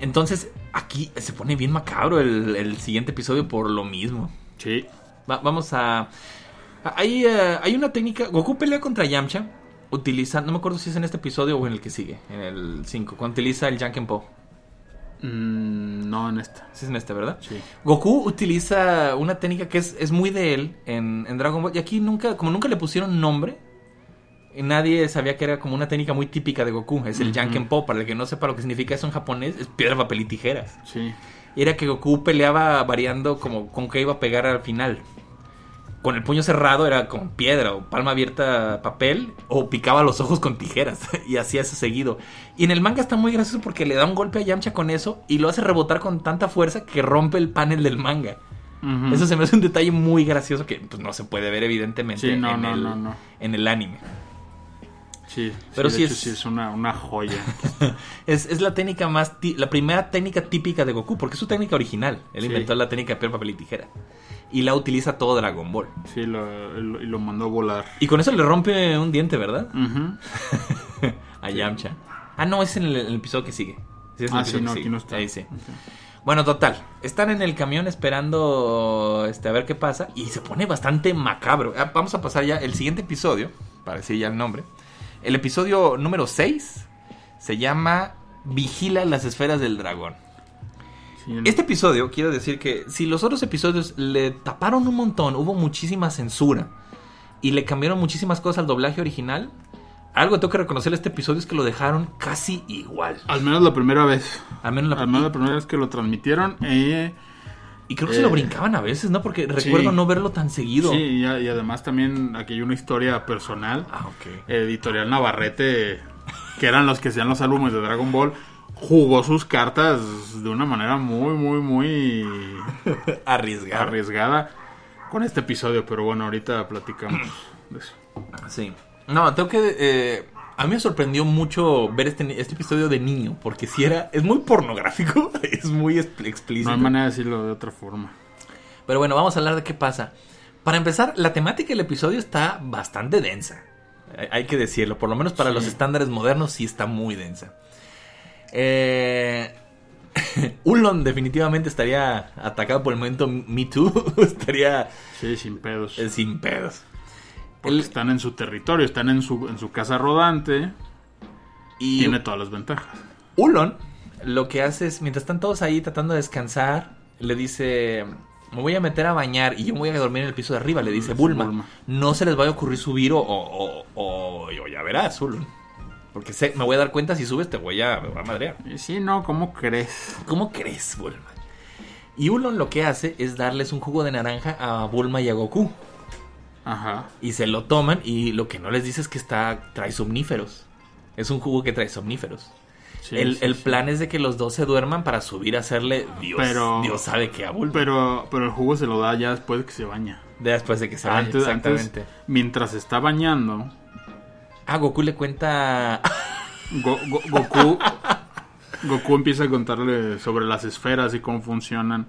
[SPEAKER 1] Entonces, aquí se pone bien macabro el, el siguiente episodio por lo mismo.
[SPEAKER 2] Sí.
[SPEAKER 1] Va- vamos a. Hay, eh, hay una técnica. Goku pelea contra Yamcha. Utiliza. No me acuerdo si es en este episodio o en el que sigue. En el 5. Cuando utiliza el Janken Po.
[SPEAKER 2] Mm, no en esta.
[SPEAKER 1] Sí, es en este, ¿verdad?
[SPEAKER 2] Sí.
[SPEAKER 1] Goku utiliza una técnica que es, es muy de él en, en Dragon Ball. Y aquí nunca, como nunca le pusieron nombre, nadie sabía que era como una técnica muy típica de Goku. Es el. Janken Po. Para el que no sepa lo que significa eso en japonés, es piedra, papel y tijeras.
[SPEAKER 2] Sí.
[SPEAKER 1] Era que Goku peleaba variando como con qué iba a pegar al final. Con el puño cerrado era con piedra o palma abierta papel o picaba los ojos con tijeras y hacía eso seguido. Y en el manga está muy gracioso porque le da un golpe a Yamcha con eso y lo hace rebotar con tanta fuerza que rompe el panel del manga. Eso se me hace un detalle muy gracioso que pues, no se puede ver evidentemente
[SPEAKER 2] Sí, no,
[SPEAKER 1] en,
[SPEAKER 2] no,
[SPEAKER 1] el,
[SPEAKER 2] no, no.
[SPEAKER 1] en el anime.
[SPEAKER 2] Sí,
[SPEAKER 1] Pero
[SPEAKER 2] sí,
[SPEAKER 1] sí
[SPEAKER 2] de hecho,
[SPEAKER 1] es-
[SPEAKER 2] sí es una, una joya.
[SPEAKER 1] Es, es la técnica más... la primera técnica típica de Goku porque es su técnica original. Él inventó la técnica de papel y tijera. Y la utiliza todo Dragon Ball.
[SPEAKER 2] Sí, lo, lo- y lo mandó a volar.
[SPEAKER 1] Y con eso le rompe un diente, ¿verdad?
[SPEAKER 2] Ujú.
[SPEAKER 1] A Yamcha. Ah, no, es en el, episodio que sigue. Sí, es
[SPEAKER 2] Ah, sí, no, aquí no está.
[SPEAKER 1] Ahí sí. Bueno, total. Están en el camión esperando este, a ver qué pasa. Y se pone bastante macabro. Ah, Vamos a pasar ya el siguiente episodio. Para decir ya el nombre. El episodio número 6 se llama Vigila las esferas del dragón.
[SPEAKER 2] Sí,
[SPEAKER 1] Este episodio, quiero decir que si los otros episodios le taparon un montón, hubo muchísima censura y le cambiaron muchísimas cosas al doblaje original, algo que tengo que reconocer este episodio es que lo dejaron casi igual.
[SPEAKER 2] Al menos la primera vez.
[SPEAKER 1] Al menos la
[SPEAKER 2] Al menos la primera vez que lo transmitieron. eh,
[SPEAKER 1] Y creo que se lo
[SPEAKER 2] eh,
[SPEAKER 1] brincaban a veces, ¿no? Porque recuerdo no verlo tan seguido.
[SPEAKER 2] sí, y, y además también aquí hay una historia personal.
[SPEAKER 1] Ah, ok.
[SPEAKER 2] Editorial Navarrete, que eran los que hacían los álbumes de Dragon Ball. Jugó sus cartas de una manera muy, muy, muy
[SPEAKER 1] arriesgada.
[SPEAKER 2] arriesgada con este episodio. Pero bueno, ahorita platicamos de eso.
[SPEAKER 1] Sí. No, tengo que... eh, a mí me sorprendió mucho ver este, este episodio de niño, porque si era... Es muy pornográfico, es muy expl- explícito.
[SPEAKER 2] No hay manera de decirlo de otra forma.
[SPEAKER 1] Pero bueno, vamos a hablar de qué pasa. Para empezar, la temática del episodio está bastante densa. Hay- Hay que decirlo, por lo menos para
[SPEAKER 2] Sí.
[SPEAKER 1] los estándares modernos sí está muy densa. Eh... Ulon definitivamente estaría atacado por el movimiento Me Too. estaría
[SPEAKER 2] Sí, sin pedos.
[SPEAKER 1] eh, sin pedos.
[SPEAKER 2] Porque
[SPEAKER 1] El-
[SPEAKER 2] están en su territorio, están en su, en su casa rodante.
[SPEAKER 1] y
[SPEAKER 2] Tiene todas las ventajas.
[SPEAKER 1] Ulon lo que hace es, mientras están todos ahí tratando de descansar, le dice, me voy a meter a bañar y yo me voy a dormir en el piso de arriba, le dice
[SPEAKER 2] Sí,
[SPEAKER 1] Bulma.
[SPEAKER 2] Bulma.
[SPEAKER 1] No se les vaya a ocurrir subir o, o, o- o- o ya verás, Ulon. Porque sé- me voy a dar cuenta si subes te voy a, me voy a madrear.
[SPEAKER 2] Sí, no, ¿cómo crees?
[SPEAKER 1] ¿Cómo crees, Bulma? Y Ulon lo que hace es darles un jugo de naranja a Bulma y a Goku.
[SPEAKER 2] Ajá.
[SPEAKER 1] Y se lo toman y lo que no les dice es que está trae somníferos. Es un jugo que trae somníferos.
[SPEAKER 2] Sí,
[SPEAKER 1] el
[SPEAKER 2] sí,
[SPEAKER 1] el
[SPEAKER 2] sí.
[SPEAKER 1] plan es de que los dos se duerman para subir a hacerle Dios.
[SPEAKER 2] Pero-
[SPEAKER 1] Dios sabe que a Bulma.
[SPEAKER 2] Pero, pero el jugo se lo da ya después de que se baña.
[SPEAKER 1] Después de que se vaya,
[SPEAKER 2] Antes, antes,
[SPEAKER 1] exactamente.
[SPEAKER 2] mientras está bañando,
[SPEAKER 1] Ah, Goku le cuenta.
[SPEAKER 2] Go- Go- Goku, Goku empieza a contarle sobre las esferas y cómo funcionan.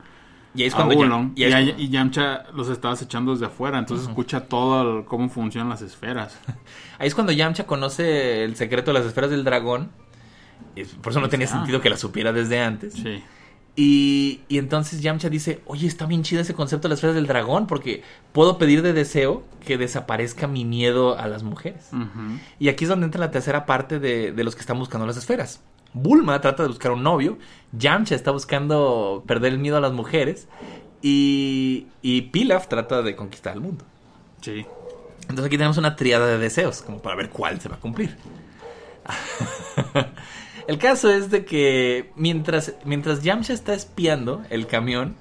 [SPEAKER 1] Y ahí es cuando.
[SPEAKER 2] Ulon,
[SPEAKER 1] y es
[SPEAKER 2] Yamcha los estaba acechando desde afuera, entonces escucha todo el- cómo funcionan las esferas.
[SPEAKER 1] ahí es cuando Yamcha conoce el secreto de las esferas del dragón. Y Por eso no tenía sentido que la supiera desde antes.
[SPEAKER 2] Sí.
[SPEAKER 1] Y, y entonces Yamcha dice, oye, está bien chido ese concepto de las esferas del dragón porque puedo pedir de deseo que desaparezca mi miedo a las mujeres. Y aquí es donde entra la tercera parte de, de los que están buscando las esferas. Bulma trata de buscar un novio, Yamcha está buscando perder el miedo a las mujeres y, y Pilaf trata de conquistar el mundo.
[SPEAKER 2] Sí.
[SPEAKER 1] Entonces aquí tenemos una triada de deseos, como para ver cuál se va a cumplir. el caso es de que mientras, mientras Yamcha está espiando el camión,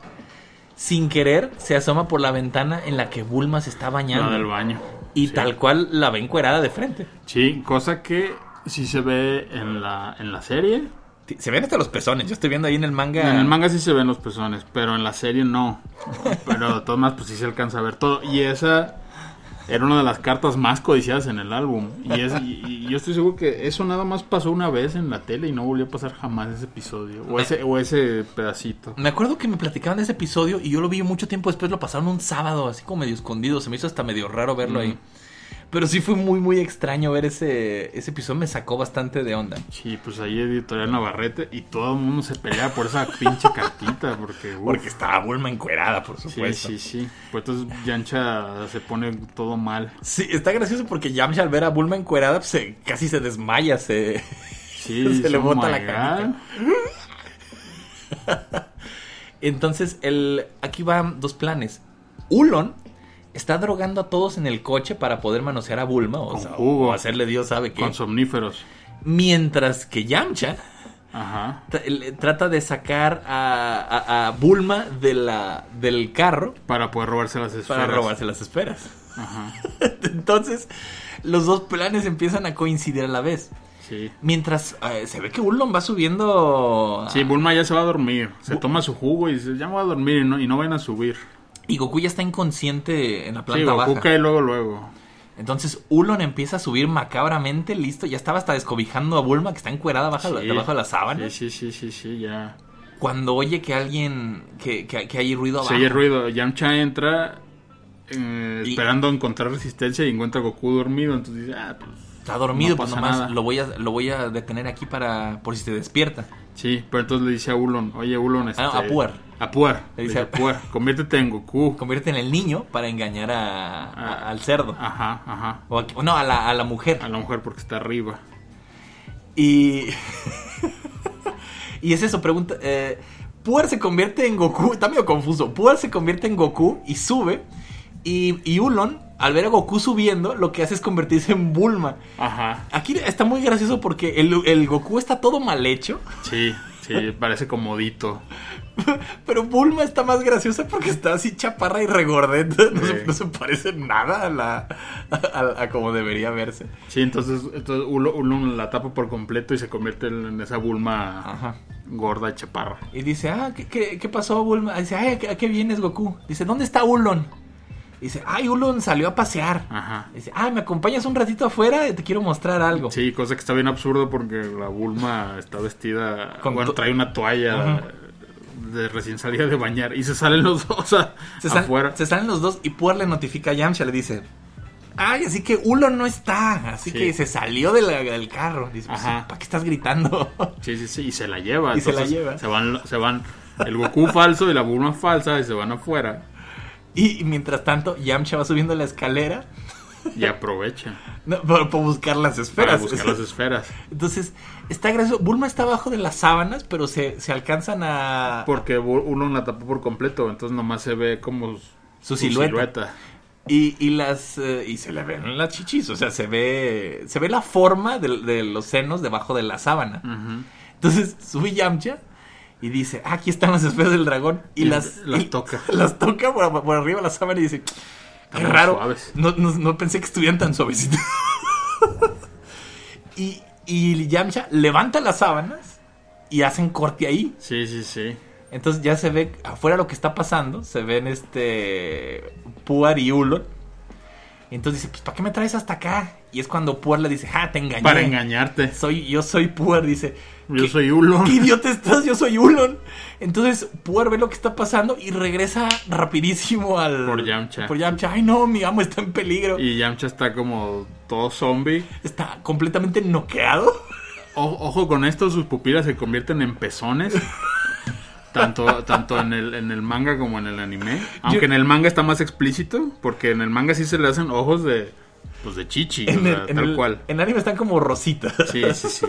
[SPEAKER 1] sin querer se asoma por la ventana en la que Bulma se está bañando.
[SPEAKER 2] La del baño.
[SPEAKER 1] Y
[SPEAKER 2] Sí.
[SPEAKER 1] tal cual la ve encuerada de frente.
[SPEAKER 2] Sí, cosa que sí se ve en la, en la serie.
[SPEAKER 1] Se ven hasta los pezones. Yo estoy viendo ahí en el manga.
[SPEAKER 2] En el manga sí se ven los pezones, pero en la serie no. Pero de todas maneras, pues sí se alcanza a ver todo. Y esa era una de las cartas más codiciadas en el álbum. Y, es, y, y yo estoy seguro que eso nada más pasó una vez en la tele y no volvió a pasar jamás ese episodio. O ese, o ese pedacito.
[SPEAKER 1] Me acuerdo que me platicaban de ese episodio y yo lo vi mucho tiempo después. Lo pasaron un sábado, así como medio escondido. Se me hizo hasta medio raro verlo ahí. Pero sí fue muy, muy extraño ver ese, ese episodio. Me sacó bastante de onda.
[SPEAKER 2] Sí, pues ahí editorial Navarrete y todo el mundo se pelea por esa pinche cartita. Porque, uf,
[SPEAKER 1] Porque estaba Bulma encuerada, por
[SPEAKER 2] sí,
[SPEAKER 1] supuesto.
[SPEAKER 2] sí, sí. Pues entonces Yancha se pone todo mal.
[SPEAKER 1] Sí, está gracioso porque Yamcha al ver a Bulma encuerada pues, se- casi se desmaya, se...
[SPEAKER 2] Sí,
[SPEAKER 1] Se le bota la canica. Entonces, el, aquí van dos planes. Ulon está drogando a todos en el coche para poder manosear a Bulma o, sea, hacerle Dios sabe qué.
[SPEAKER 2] Con somníferos.
[SPEAKER 1] Mientras que Yamcha
[SPEAKER 2] Ajá.
[SPEAKER 1] trata de sacar a, a- a Bulma de la, del carro
[SPEAKER 2] Para poder robarse las esferas.
[SPEAKER 1] para robarse las esferas.
[SPEAKER 2] Ajá.
[SPEAKER 1] Entonces, los dos planes empiezan a coincidir a la vez.
[SPEAKER 2] Sí.
[SPEAKER 1] Mientras eh, se ve que Ulon va subiendo. a-
[SPEAKER 2] Sí, Bulma ya se va a dormir. Se toma su jugo y dice, ya me voy a dormir y no, y no vayan a subir.
[SPEAKER 1] Y Goku ya está inconsciente en la
[SPEAKER 2] Sí,
[SPEAKER 1] planta
[SPEAKER 2] Goku
[SPEAKER 1] baja.
[SPEAKER 2] cae luego, luego.
[SPEAKER 1] Entonces Ulon empieza a subir macabramente, listo. Ya estaba hasta descobijando a Bulma que está encuerada bajo
[SPEAKER 2] Sí.
[SPEAKER 1] debajo de la sábana.
[SPEAKER 2] Sí, sí, sí, sí, sí, ya.
[SPEAKER 1] Cuando oye que alguien. que, que, que hay ruido abajo.
[SPEAKER 2] Se oye ruido. Yamcha entra eh,
[SPEAKER 1] Y-
[SPEAKER 2] esperando encontrar resistencia y encuentra a Goku dormido. Entonces dice, ah, pues
[SPEAKER 1] Está dormido,
[SPEAKER 2] No
[SPEAKER 1] pues
[SPEAKER 2] pasa
[SPEAKER 1] nomás
[SPEAKER 2] nada.
[SPEAKER 1] lo voy, a, lo voy a detener aquí para. por si se despierta.
[SPEAKER 2] sí. Pero entonces le dice a Ulon, oye, Ulon, este...
[SPEAKER 1] Ah, a.
[SPEAKER 2] A Puer.
[SPEAKER 1] Le
[SPEAKER 2] Le
[SPEAKER 1] dice
[SPEAKER 2] dice
[SPEAKER 1] a-
[SPEAKER 2] a Puer, conviértete en Goku.
[SPEAKER 1] Convierte en el niño para engañar a, a-
[SPEAKER 2] Ah.
[SPEAKER 1] al cerdo.
[SPEAKER 2] Ajá, ajá.
[SPEAKER 1] O a- no, a la, a la mujer.
[SPEAKER 2] A la mujer porque está arriba.
[SPEAKER 1] Y. y es eso, pregunta. Eh, Puer se convierte en Goku. Está medio confuso. Puer se convierte en Goku y sube. Y, y Ulon al ver a Goku subiendo, lo que hace es convertirse en Bulma.
[SPEAKER 2] Ajá.
[SPEAKER 1] Aquí está muy gracioso porque el, el Goku está todo mal hecho.
[SPEAKER 2] Sí, sí, parece comodito.
[SPEAKER 1] Pero Bulma está más graciosa porque está así chaparra y regordeta. No,
[SPEAKER 2] Sí.
[SPEAKER 1] se, no se parece nada a la a, a como debería verse.
[SPEAKER 2] Sí, entonces, entonces uno, uno la tapa por completo y se convierte en esa Bulma
[SPEAKER 1] Ajá.
[SPEAKER 2] gorda y chaparra.
[SPEAKER 1] Y dice, ah, ¿qué, qué, qué pasó, Bulma? Dice, ay, ¿a qué, a qué vienes, Goku? Dice, ¿dónde está Ulon? Dice, ay, Ulon salió a pasear.
[SPEAKER 2] Ajá.
[SPEAKER 1] Dice, ay, ¿me acompañas un ratito afuera? Te quiero mostrar algo.
[SPEAKER 2] Sí, cosa que está bien absurdo porque la Bulma está vestida,
[SPEAKER 1] Con
[SPEAKER 2] bueno, trae una toalla. De recién salida de bañar y se salen los dos a-
[SPEAKER 1] Se, sal-
[SPEAKER 2] afuera.
[SPEAKER 1] se salen los dos y Puar le notifica a Yamcha, le dice, ay, así que Ulon no está. Así
[SPEAKER 2] Sí.
[SPEAKER 1] que se salió de la- del carro. Dice, pues,
[SPEAKER 2] Ajá.
[SPEAKER 1] ¿para qué estás gritando?
[SPEAKER 2] Sí, sí, sí, y se la lleva.
[SPEAKER 1] Y se la lleva.
[SPEAKER 2] Se van, se van el Goku falso y la Bulma falsa y se van afuera
[SPEAKER 1] y, y mientras tanto, Yamcha va subiendo la escalera
[SPEAKER 2] y aprovechan
[SPEAKER 1] no, para, para buscar las esferas.
[SPEAKER 2] para buscar las esferas.
[SPEAKER 1] Entonces, está gracioso. Bulma está abajo de las sábanas, pero se, se alcanzan a...
[SPEAKER 2] Porque uno la tapó por completo, entonces nomás se ve como
[SPEAKER 1] Su silueta. Y, y las eh, y se le ven las chichis, o sea, se ve se ve la forma de, de los senos debajo de la sábana. Entonces sube Yamcha y dice, "Ah, aquí están las esferas del dragón y,
[SPEAKER 2] Y
[SPEAKER 1] las
[SPEAKER 2] las
[SPEAKER 1] y-
[SPEAKER 2] toca.
[SPEAKER 1] Las toca por, por arriba de la sábana y dice, "Qué raro.
[SPEAKER 2] suaves.
[SPEAKER 1] No, no, no pensé que estuvieran tan suavecitas." y y Yamcha levanta las sábanas y hacen corte ahí.
[SPEAKER 2] Sí, sí, sí.
[SPEAKER 1] Entonces ya se ve afuera lo que está pasando. Se ven este. Puar y Ulon. Entonces dice: Pues, ¿para qué me traes hasta acá? Y es cuando Puar le dice: ¡Ja, te engañé!
[SPEAKER 2] Para engañarte.
[SPEAKER 1] Soy, yo soy Puar. Dice:
[SPEAKER 2] Yo
[SPEAKER 1] "¿Qué-
[SPEAKER 2] soy Ulon.
[SPEAKER 1] ¿Qué idiota estás? Yo soy Ulon. Entonces Puar ve lo que está pasando y regresa rapidísimo al.
[SPEAKER 2] Por Yamcha.
[SPEAKER 1] Por Yamcha. Ay, no, mi amo está en peligro.
[SPEAKER 2] Y Yamcha está como todo zombie.
[SPEAKER 1] Está completamente noqueado.
[SPEAKER 2] O- ojo con esto, sus pupilas se convierten en pezones. Tanto, tanto en, el, en el manga como en el anime. Aunque
[SPEAKER 1] Yo-
[SPEAKER 2] en el manga está más explícito. Porque en el manga sí se le hacen ojos de. Pues de chichi. o
[SPEAKER 1] En
[SPEAKER 2] sea,
[SPEAKER 1] el, en
[SPEAKER 2] tal
[SPEAKER 1] el-
[SPEAKER 2] cual.
[SPEAKER 1] en anime están como rositas.
[SPEAKER 2] Sí, sí, sí.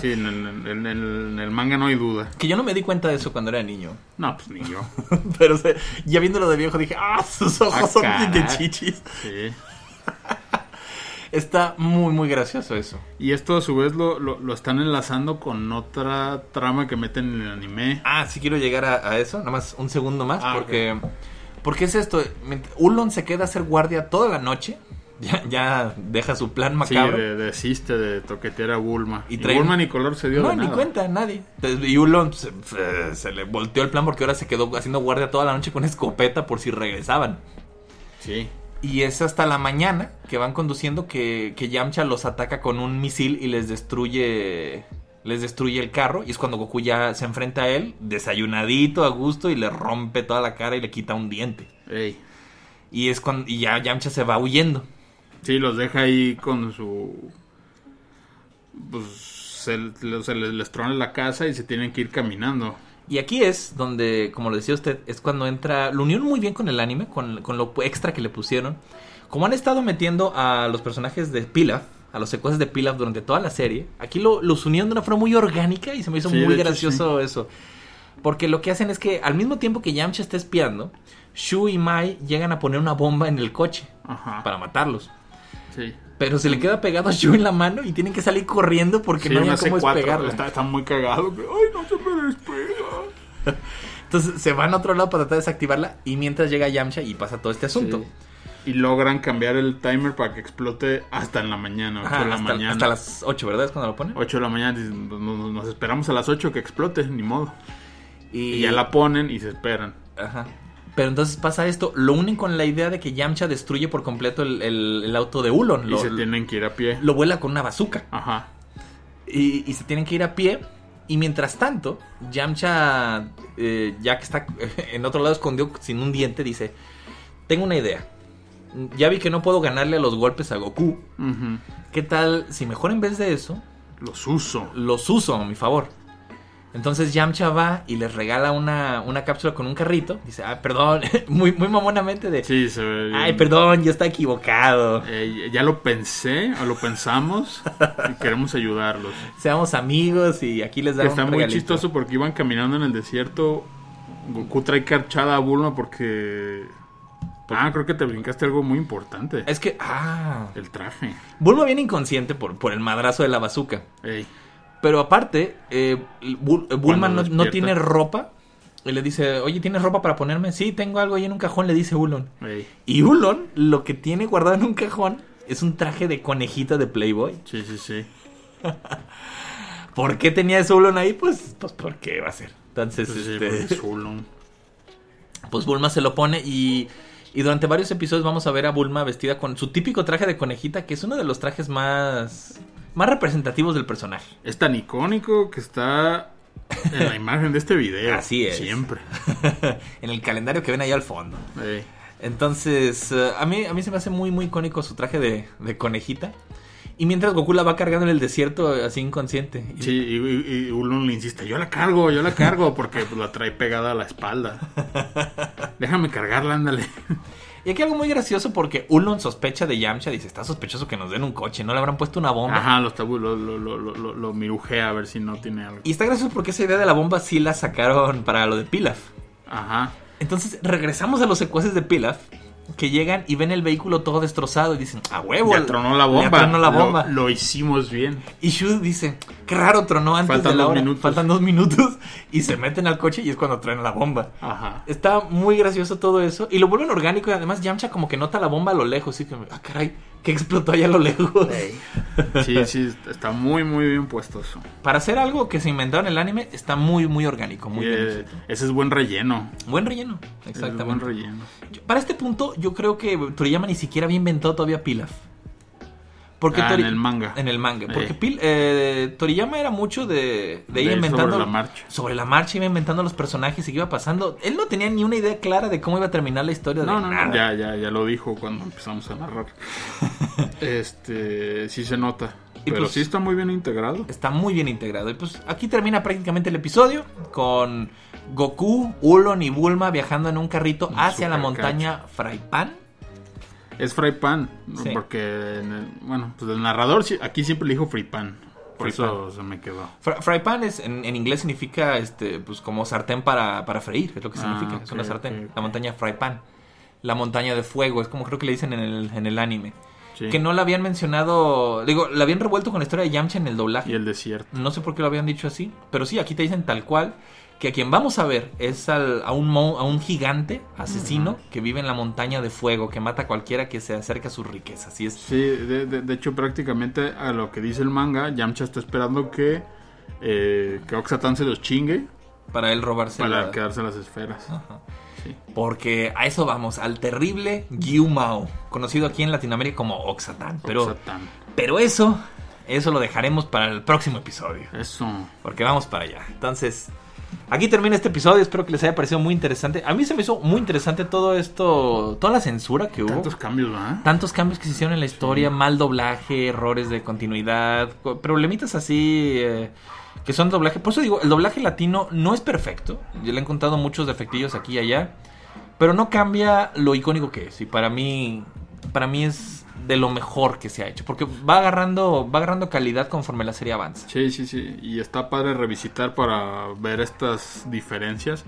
[SPEAKER 2] Sí, en, el- en el- en el manga no hay duda.
[SPEAKER 1] Que yo no me di cuenta de eso cuando era niño.
[SPEAKER 2] No, pues ni yo.
[SPEAKER 1] Pero o sea, ya viéndolo de viejo dije, ah, sus ojos
[SPEAKER 2] Ah,
[SPEAKER 1] son bien de
[SPEAKER 2] caray.
[SPEAKER 1] chichis.
[SPEAKER 2] Sí.
[SPEAKER 1] Está muy, muy gracioso eso.
[SPEAKER 2] Y esto a su vez lo, lo, lo están enlazando con otra trama que meten en el anime.
[SPEAKER 1] Ah, sí quiero llegar a, a eso, nada más un segundo más,
[SPEAKER 2] Ah,
[SPEAKER 1] porque... Porque es esto, Ulon se queda a hacer guardia toda la noche, ya, ya deja su plan
[SPEAKER 2] Sí,
[SPEAKER 1] macabro.
[SPEAKER 2] de, desiste de toquetear a Bulma.
[SPEAKER 1] Y
[SPEAKER 2] Bulma ni color se dio
[SPEAKER 1] no,
[SPEAKER 2] de
[SPEAKER 1] ni cuenta, nadie. Entonces, y Ulon se, se- se le volteó el plan porque ahora se quedó haciendo guardia toda la noche con escopeta por si regresaban.
[SPEAKER 2] Sí.
[SPEAKER 1] Y es hasta la mañana que van conduciendo que, que Yamcha los ataca con un misil y les destruye les destruye el carro y es cuando Goku ya se enfrenta a él, desayunadito, a gusto y le rompe toda la cara y le quita un diente.
[SPEAKER 2] Ey.
[SPEAKER 1] Y es cuando y ya Yamcha se va huyendo.
[SPEAKER 2] Sí, los deja ahí con su... Pues se les, les trona la casa y se tienen que ir caminando.
[SPEAKER 1] Y aquí es donde, como lo decía usted, es cuando entra. Lo unieron muy bien con el anime, con, con lo extra que le pusieron. Como han estado metiendo a los personajes de Pilaf, a los secuaces de Pilaf durante toda la serie, aquí lo, los unieron de una forma muy orgánica y se me hizo
[SPEAKER 2] Sí,
[SPEAKER 1] muy
[SPEAKER 2] hecho,
[SPEAKER 1] gracioso eso. Porque lo que hacen es que al mismo tiempo que Yamcha está espiando, Shu y Mai llegan a poner una bomba en el coche
[SPEAKER 2] Ajá.
[SPEAKER 1] para matarlos.
[SPEAKER 2] Sí.
[SPEAKER 1] Pero se le queda pegado a Shu en la mano y tienen que salir corriendo porque
[SPEAKER 2] Sí,
[SPEAKER 1] no hay cómo
[SPEAKER 2] C4,
[SPEAKER 1] despegarla.
[SPEAKER 2] Está, está muy cagado. Ay, no se me despega.
[SPEAKER 1] Entonces se van a otro lado para tratar de desactivarla y mientras llega Yamcha y pasa todo este asunto.
[SPEAKER 2] Sí. Y logran cambiar el timer para que explote hasta en la mañana. 8
[SPEAKER 1] Ajá,
[SPEAKER 2] de la
[SPEAKER 1] hasta,
[SPEAKER 2] mañana.
[SPEAKER 1] hasta las 8, ¿verdad? Es cuando lo ponen.
[SPEAKER 2] 8 de la mañana. dicen, "Pues, Nos, nos esperamos a las 8 que explote, ni modo.
[SPEAKER 1] Y,
[SPEAKER 2] Y ya la ponen y se esperan.
[SPEAKER 1] Ajá. Pero entonces pasa esto, lo unen con la idea de que Yamcha destruye por completo el, el- el auto de Ulon.
[SPEAKER 2] Y
[SPEAKER 1] Lo,
[SPEAKER 2] se tienen que ir a pie.
[SPEAKER 1] lo vuela con una bazooka.
[SPEAKER 2] Ajá.
[SPEAKER 1] Y, y se tienen que ir a pie. Y mientras tanto, Yamcha, eh, ya que está en otro lado escondido sin un diente, dice, tengo una idea. Ya vi que no puedo ganarle a los golpes a Goku.
[SPEAKER 2] Ujú.
[SPEAKER 1] ¿Qué tal si mejor en vez de eso,
[SPEAKER 2] Los uso.
[SPEAKER 1] los uso a mi favor? Entonces Yamcha va y les regala una, una cápsula con un carrito. Dice, ah, perdón, muy, muy mamonamente de...
[SPEAKER 2] Sí, se ve bien.
[SPEAKER 1] Ay, perdón, yo estaba equivocado.
[SPEAKER 2] Eh, ya lo pensé, o lo pensamos, y queremos ayudarlos.
[SPEAKER 1] Seamos amigos y aquí les damos
[SPEAKER 2] Está
[SPEAKER 1] un
[SPEAKER 2] muy
[SPEAKER 1] regalito.
[SPEAKER 2] chistoso porque iban caminando en el desierto. Goku trae carchada a Bulma porque Ah, creo que te brincaste algo muy importante.
[SPEAKER 1] Es que, ah.
[SPEAKER 2] El traje.
[SPEAKER 1] Bulma viene inconsciente por, por el madrazo de la bazooka.
[SPEAKER 2] Ey.
[SPEAKER 1] Pero aparte, eh, eh, no, tiene ropa. Y le dice, oye, ¿tienes ropa para ponerme? Sí, tengo algo ahí en un cajón, le dice Ulon. Y Ulon lo que tiene guardado en un cajón es un traje de conejita de Playboy.
[SPEAKER 2] Sí, sí, sí.
[SPEAKER 1] ¿Por qué tenía ese Ulon ahí? Pues, pues ¿por qué va a ser? Entonces,
[SPEAKER 2] Sí, sí,
[SPEAKER 1] este,
[SPEAKER 2] es Ulon.
[SPEAKER 1] pues Bulma se lo pone y, y durante varios episodios vamos a ver a Bulma vestida con su típico traje de conejita, que es uno de los trajes más, más representativos del personaje.
[SPEAKER 2] Es tan icónico que está en la imagen de este video.
[SPEAKER 1] Así es.
[SPEAKER 2] Siempre.
[SPEAKER 1] en el calendario que ven ahí al fondo. Entonces, eh, a, mí, a mí se me hace muy, muy icónico su traje de, de conejita. Y mientras Goku la va cargando en el desierto, así inconsciente.
[SPEAKER 2] Sí, y, y- le insiste, yo la cargo, yo la cargo, porque pues, la trae pegada a la espalda. Déjame cargarla, ándale.
[SPEAKER 1] Y aquí algo muy gracioso porque Ulon sospecha de Yamcha. Dice, está sospechoso que nos den un coche. ¿No le habrán puesto una bomba?
[SPEAKER 2] Ajá, lo, tabú, lo, lo, lo, lo, lo- lo mirujea a ver si no tiene algo.
[SPEAKER 1] Y está gracioso porque esa idea de la bomba sí la sacaron para lo de Pilaf.
[SPEAKER 2] Ajá.
[SPEAKER 1] Entonces regresamos a los secuaces de Pilaf. Que llegan y ven el vehículo todo destrozado y dicen, a huevo.
[SPEAKER 2] Tronó la bomba.
[SPEAKER 1] Tronó la
[SPEAKER 2] Lo-
[SPEAKER 1] bomba.
[SPEAKER 2] Lo, hicimos bien.
[SPEAKER 1] Y Shu dice, qué raro tronó antes
[SPEAKER 2] Faltan
[SPEAKER 1] de la
[SPEAKER 2] dos
[SPEAKER 1] hora.
[SPEAKER 2] minutos.
[SPEAKER 1] Faltan dos minutos. Y se meten al coche y es cuando traen la bomba.
[SPEAKER 2] Ajá.
[SPEAKER 1] Está muy gracioso todo eso. Y lo vuelven orgánico. Y además Yamcha como que nota la bomba a lo lejos. Y que, ah, caray, que explotó allá a lo lejos.
[SPEAKER 2] Sí, sí, está muy, muy bien puesto eso.
[SPEAKER 1] Para hacer algo que se inventó en el anime, está muy, muy orgánico. Muy
[SPEAKER 2] Y,
[SPEAKER 1] bien
[SPEAKER 2] eh, ese es buen relleno.
[SPEAKER 1] Buen relleno.
[SPEAKER 2] Es
[SPEAKER 1] Exactamente.
[SPEAKER 2] buen relleno.
[SPEAKER 1] Yo- Para este punto, yo creo que Toriyama ni siquiera había inventado todavía Pilaf. Porque
[SPEAKER 2] Ah,
[SPEAKER 1] Tori-
[SPEAKER 2] en el manga.
[SPEAKER 1] En el manga. Porque. Pil- eh, Toriyama era mucho de, de ir
[SPEAKER 2] De ir
[SPEAKER 1] inventando.
[SPEAKER 2] sobre la marcha.
[SPEAKER 1] Sobre la marcha iba inventando los personajes y qué iba pasando. Él no tenía ni una idea clara de cómo iba a terminar la historia
[SPEAKER 2] No,
[SPEAKER 1] de
[SPEAKER 2] no,
[SPEAKER 1] nada.
[SPEAKER 2] no, ya, ya, ya lo dijo cuando empezamos a narrar. este, sí se nota.
[SPEAKER 1] Y
[SPEAKER 2] Pero
[SPEAKER 1] pues-
[SPEAKER 2] sí está muy bien integrado.
[SPEAKER 1] Está muy bien integrado. Y pues aquí termina prácticamente el episodio con Goku, Ulon y Bulma viajando en un carrito
[SPEAKER 2] Un
[SPEAKER 1] hacia la montaña Fraipan.
[SPEAKER 2] Es Fry Pan.
[SPEAKER 1] Sí.
[SPEAKER 2] porque, en el- bueno, pues el narrador aquí siempre le dijo Free Pan. Por eso se me quedó.
[SPEAKER 1] Fry pan es, en, en inglés significa este, pues como sartén para, para freír, es lo que
[SPEAKER 2] Ah,
[SPEAKER 1] significa, es una sartén. La montaña Fry pan. La montaña de fuego, es como creo que le dicen en el, en el anime.
[SPEAKER 2] Sí.
[SPEAKER 1] Que no la habían mencionado, digo, la habían revuelto con la historia de Yamcha en el doblaje.
[SPEAKER 2] Y el desierto.
[SPEAKER 1] No sé por qué lo habían dicho así, pero sí, aquí te dicen tal cual que a quien vamos a ver es al- a, un mo- a un gigante asesino que vive en la montaña de fuego, que mata a cualquiera que se acerque a sus riquezas. Así es.
[SPEAKER 2] Sí, de, de- de hecho prácticamente a lo que dice el manga, Yamcha está esperando que, eh, que Oxatan se los chingue
[SPEAKER 1] Para él robarse
[SPEAKER 2] para
[SPEAKER 1] la-
[SPEAKER 2] quedarse las esferas.
[SPEAKER 1] Ajá.
[SPEAKER 2] Sí.
[SPEAKER 1] Porque a eso vamos, al terrible Gyumao, conocido aquí en Latinoamérica como Oxatán. Pero,
[SPEAKER 2] Oxatan.
[SPEAKER 1] pero eso, eso lo dejaremos para el próximo episodio.
[SPEAKER 2] Eso.
[SPEAKER 1] Porque vamos para allá. Entonces, aquí termina este episodio. Espero que les haya parecido muy interesante. A mí se me hizo muy interesante todo esto, toda la censura que hubo.
[SPEAKER 2] Tantos cambios, ¿verdad?
[SPEAKER 1] Tantos cambios que se hicieron en la historia, mal doblaje, errores de continuidad, co- problemitas así eh, que son doblaje. Por eso digo, el doblaje latino no es perfecto. Yo le he encontrado muchos defectillos aquí y allá, pero no cambia lo icónico que es. Y para mí, para mí es de lo mejor que se ha hecho, porque va agarrando, va agarrando calidad conforme la serie avanza.
[SPEAKER 2] Sí, sí, sí. Y está padre revisitar para ver estas diferencias.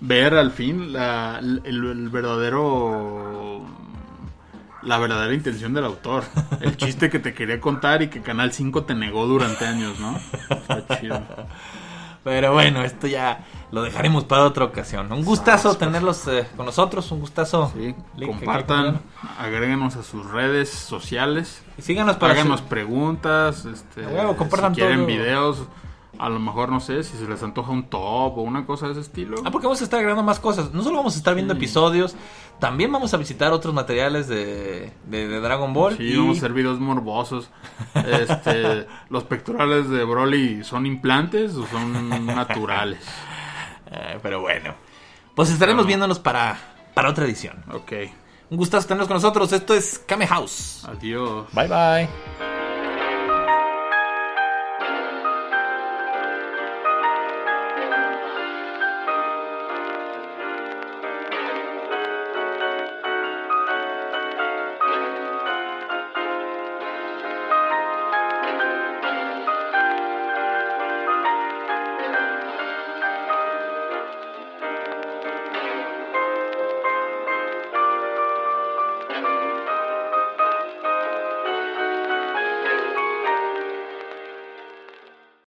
[SPEAKER 2] Ver al fin la, el, el verdadero. La verdadera intención del autor. El chiste que te quería contar y que Canal 5 te negó durante años, ¿no? Está chido.
[SPEAKER 1] Pero bueno, esto ya lo dejaremos para otra ocasión. Un gustazo tenerlos eh, con nosotros, un gustazo.
[SPEAKER 2] Sí,
[SPEAKER 1] Link
[SPEAKER 2] compartan, agréguenos a sus redes sociales.
[SPEAKER 1] Y síganos para
[SPEAKER 2] Háganos
[SPEAKER 1] su-
[SPEAKER 2] preguntas. Este,
[SPEAKER 1] compartan
[SPEAKER 2] si quieren
[SPEAKER 1] todo.
[SPEAKER 2] videos, a lo mejor no sé si se les antoja un top o una cosa de ese estilo.
[SPEAKER 1] Ah, porque vamos a estar agregando más cosas. No solo vamos a estar viendo
[SPEAKER 2] Sí.
[SPEAKER 1] episodios, también vamos a visitar otros materiales de, de- de Dragon Ball.
[SPEAKER 2] Sí,
[SPEAKER 1] y-
[SPEAKER 2] vamos a hacer videos morbosos. Este, los pectorales de Broly son implantes o son naturales.
[SPEAKER 1] Eh, pero bueno, pues estaremos
[SPEAKER 2] No.
[SPEAKER 1] viéndonos para, para otra edición.
[SPEAKER 2] Ok,
[SPEAKER 1] Un gustazo tenerlos con nosotros. Esto es Kame House.
[SPEAKER 2] adiós.
[SPEAKER 1] Bye bye.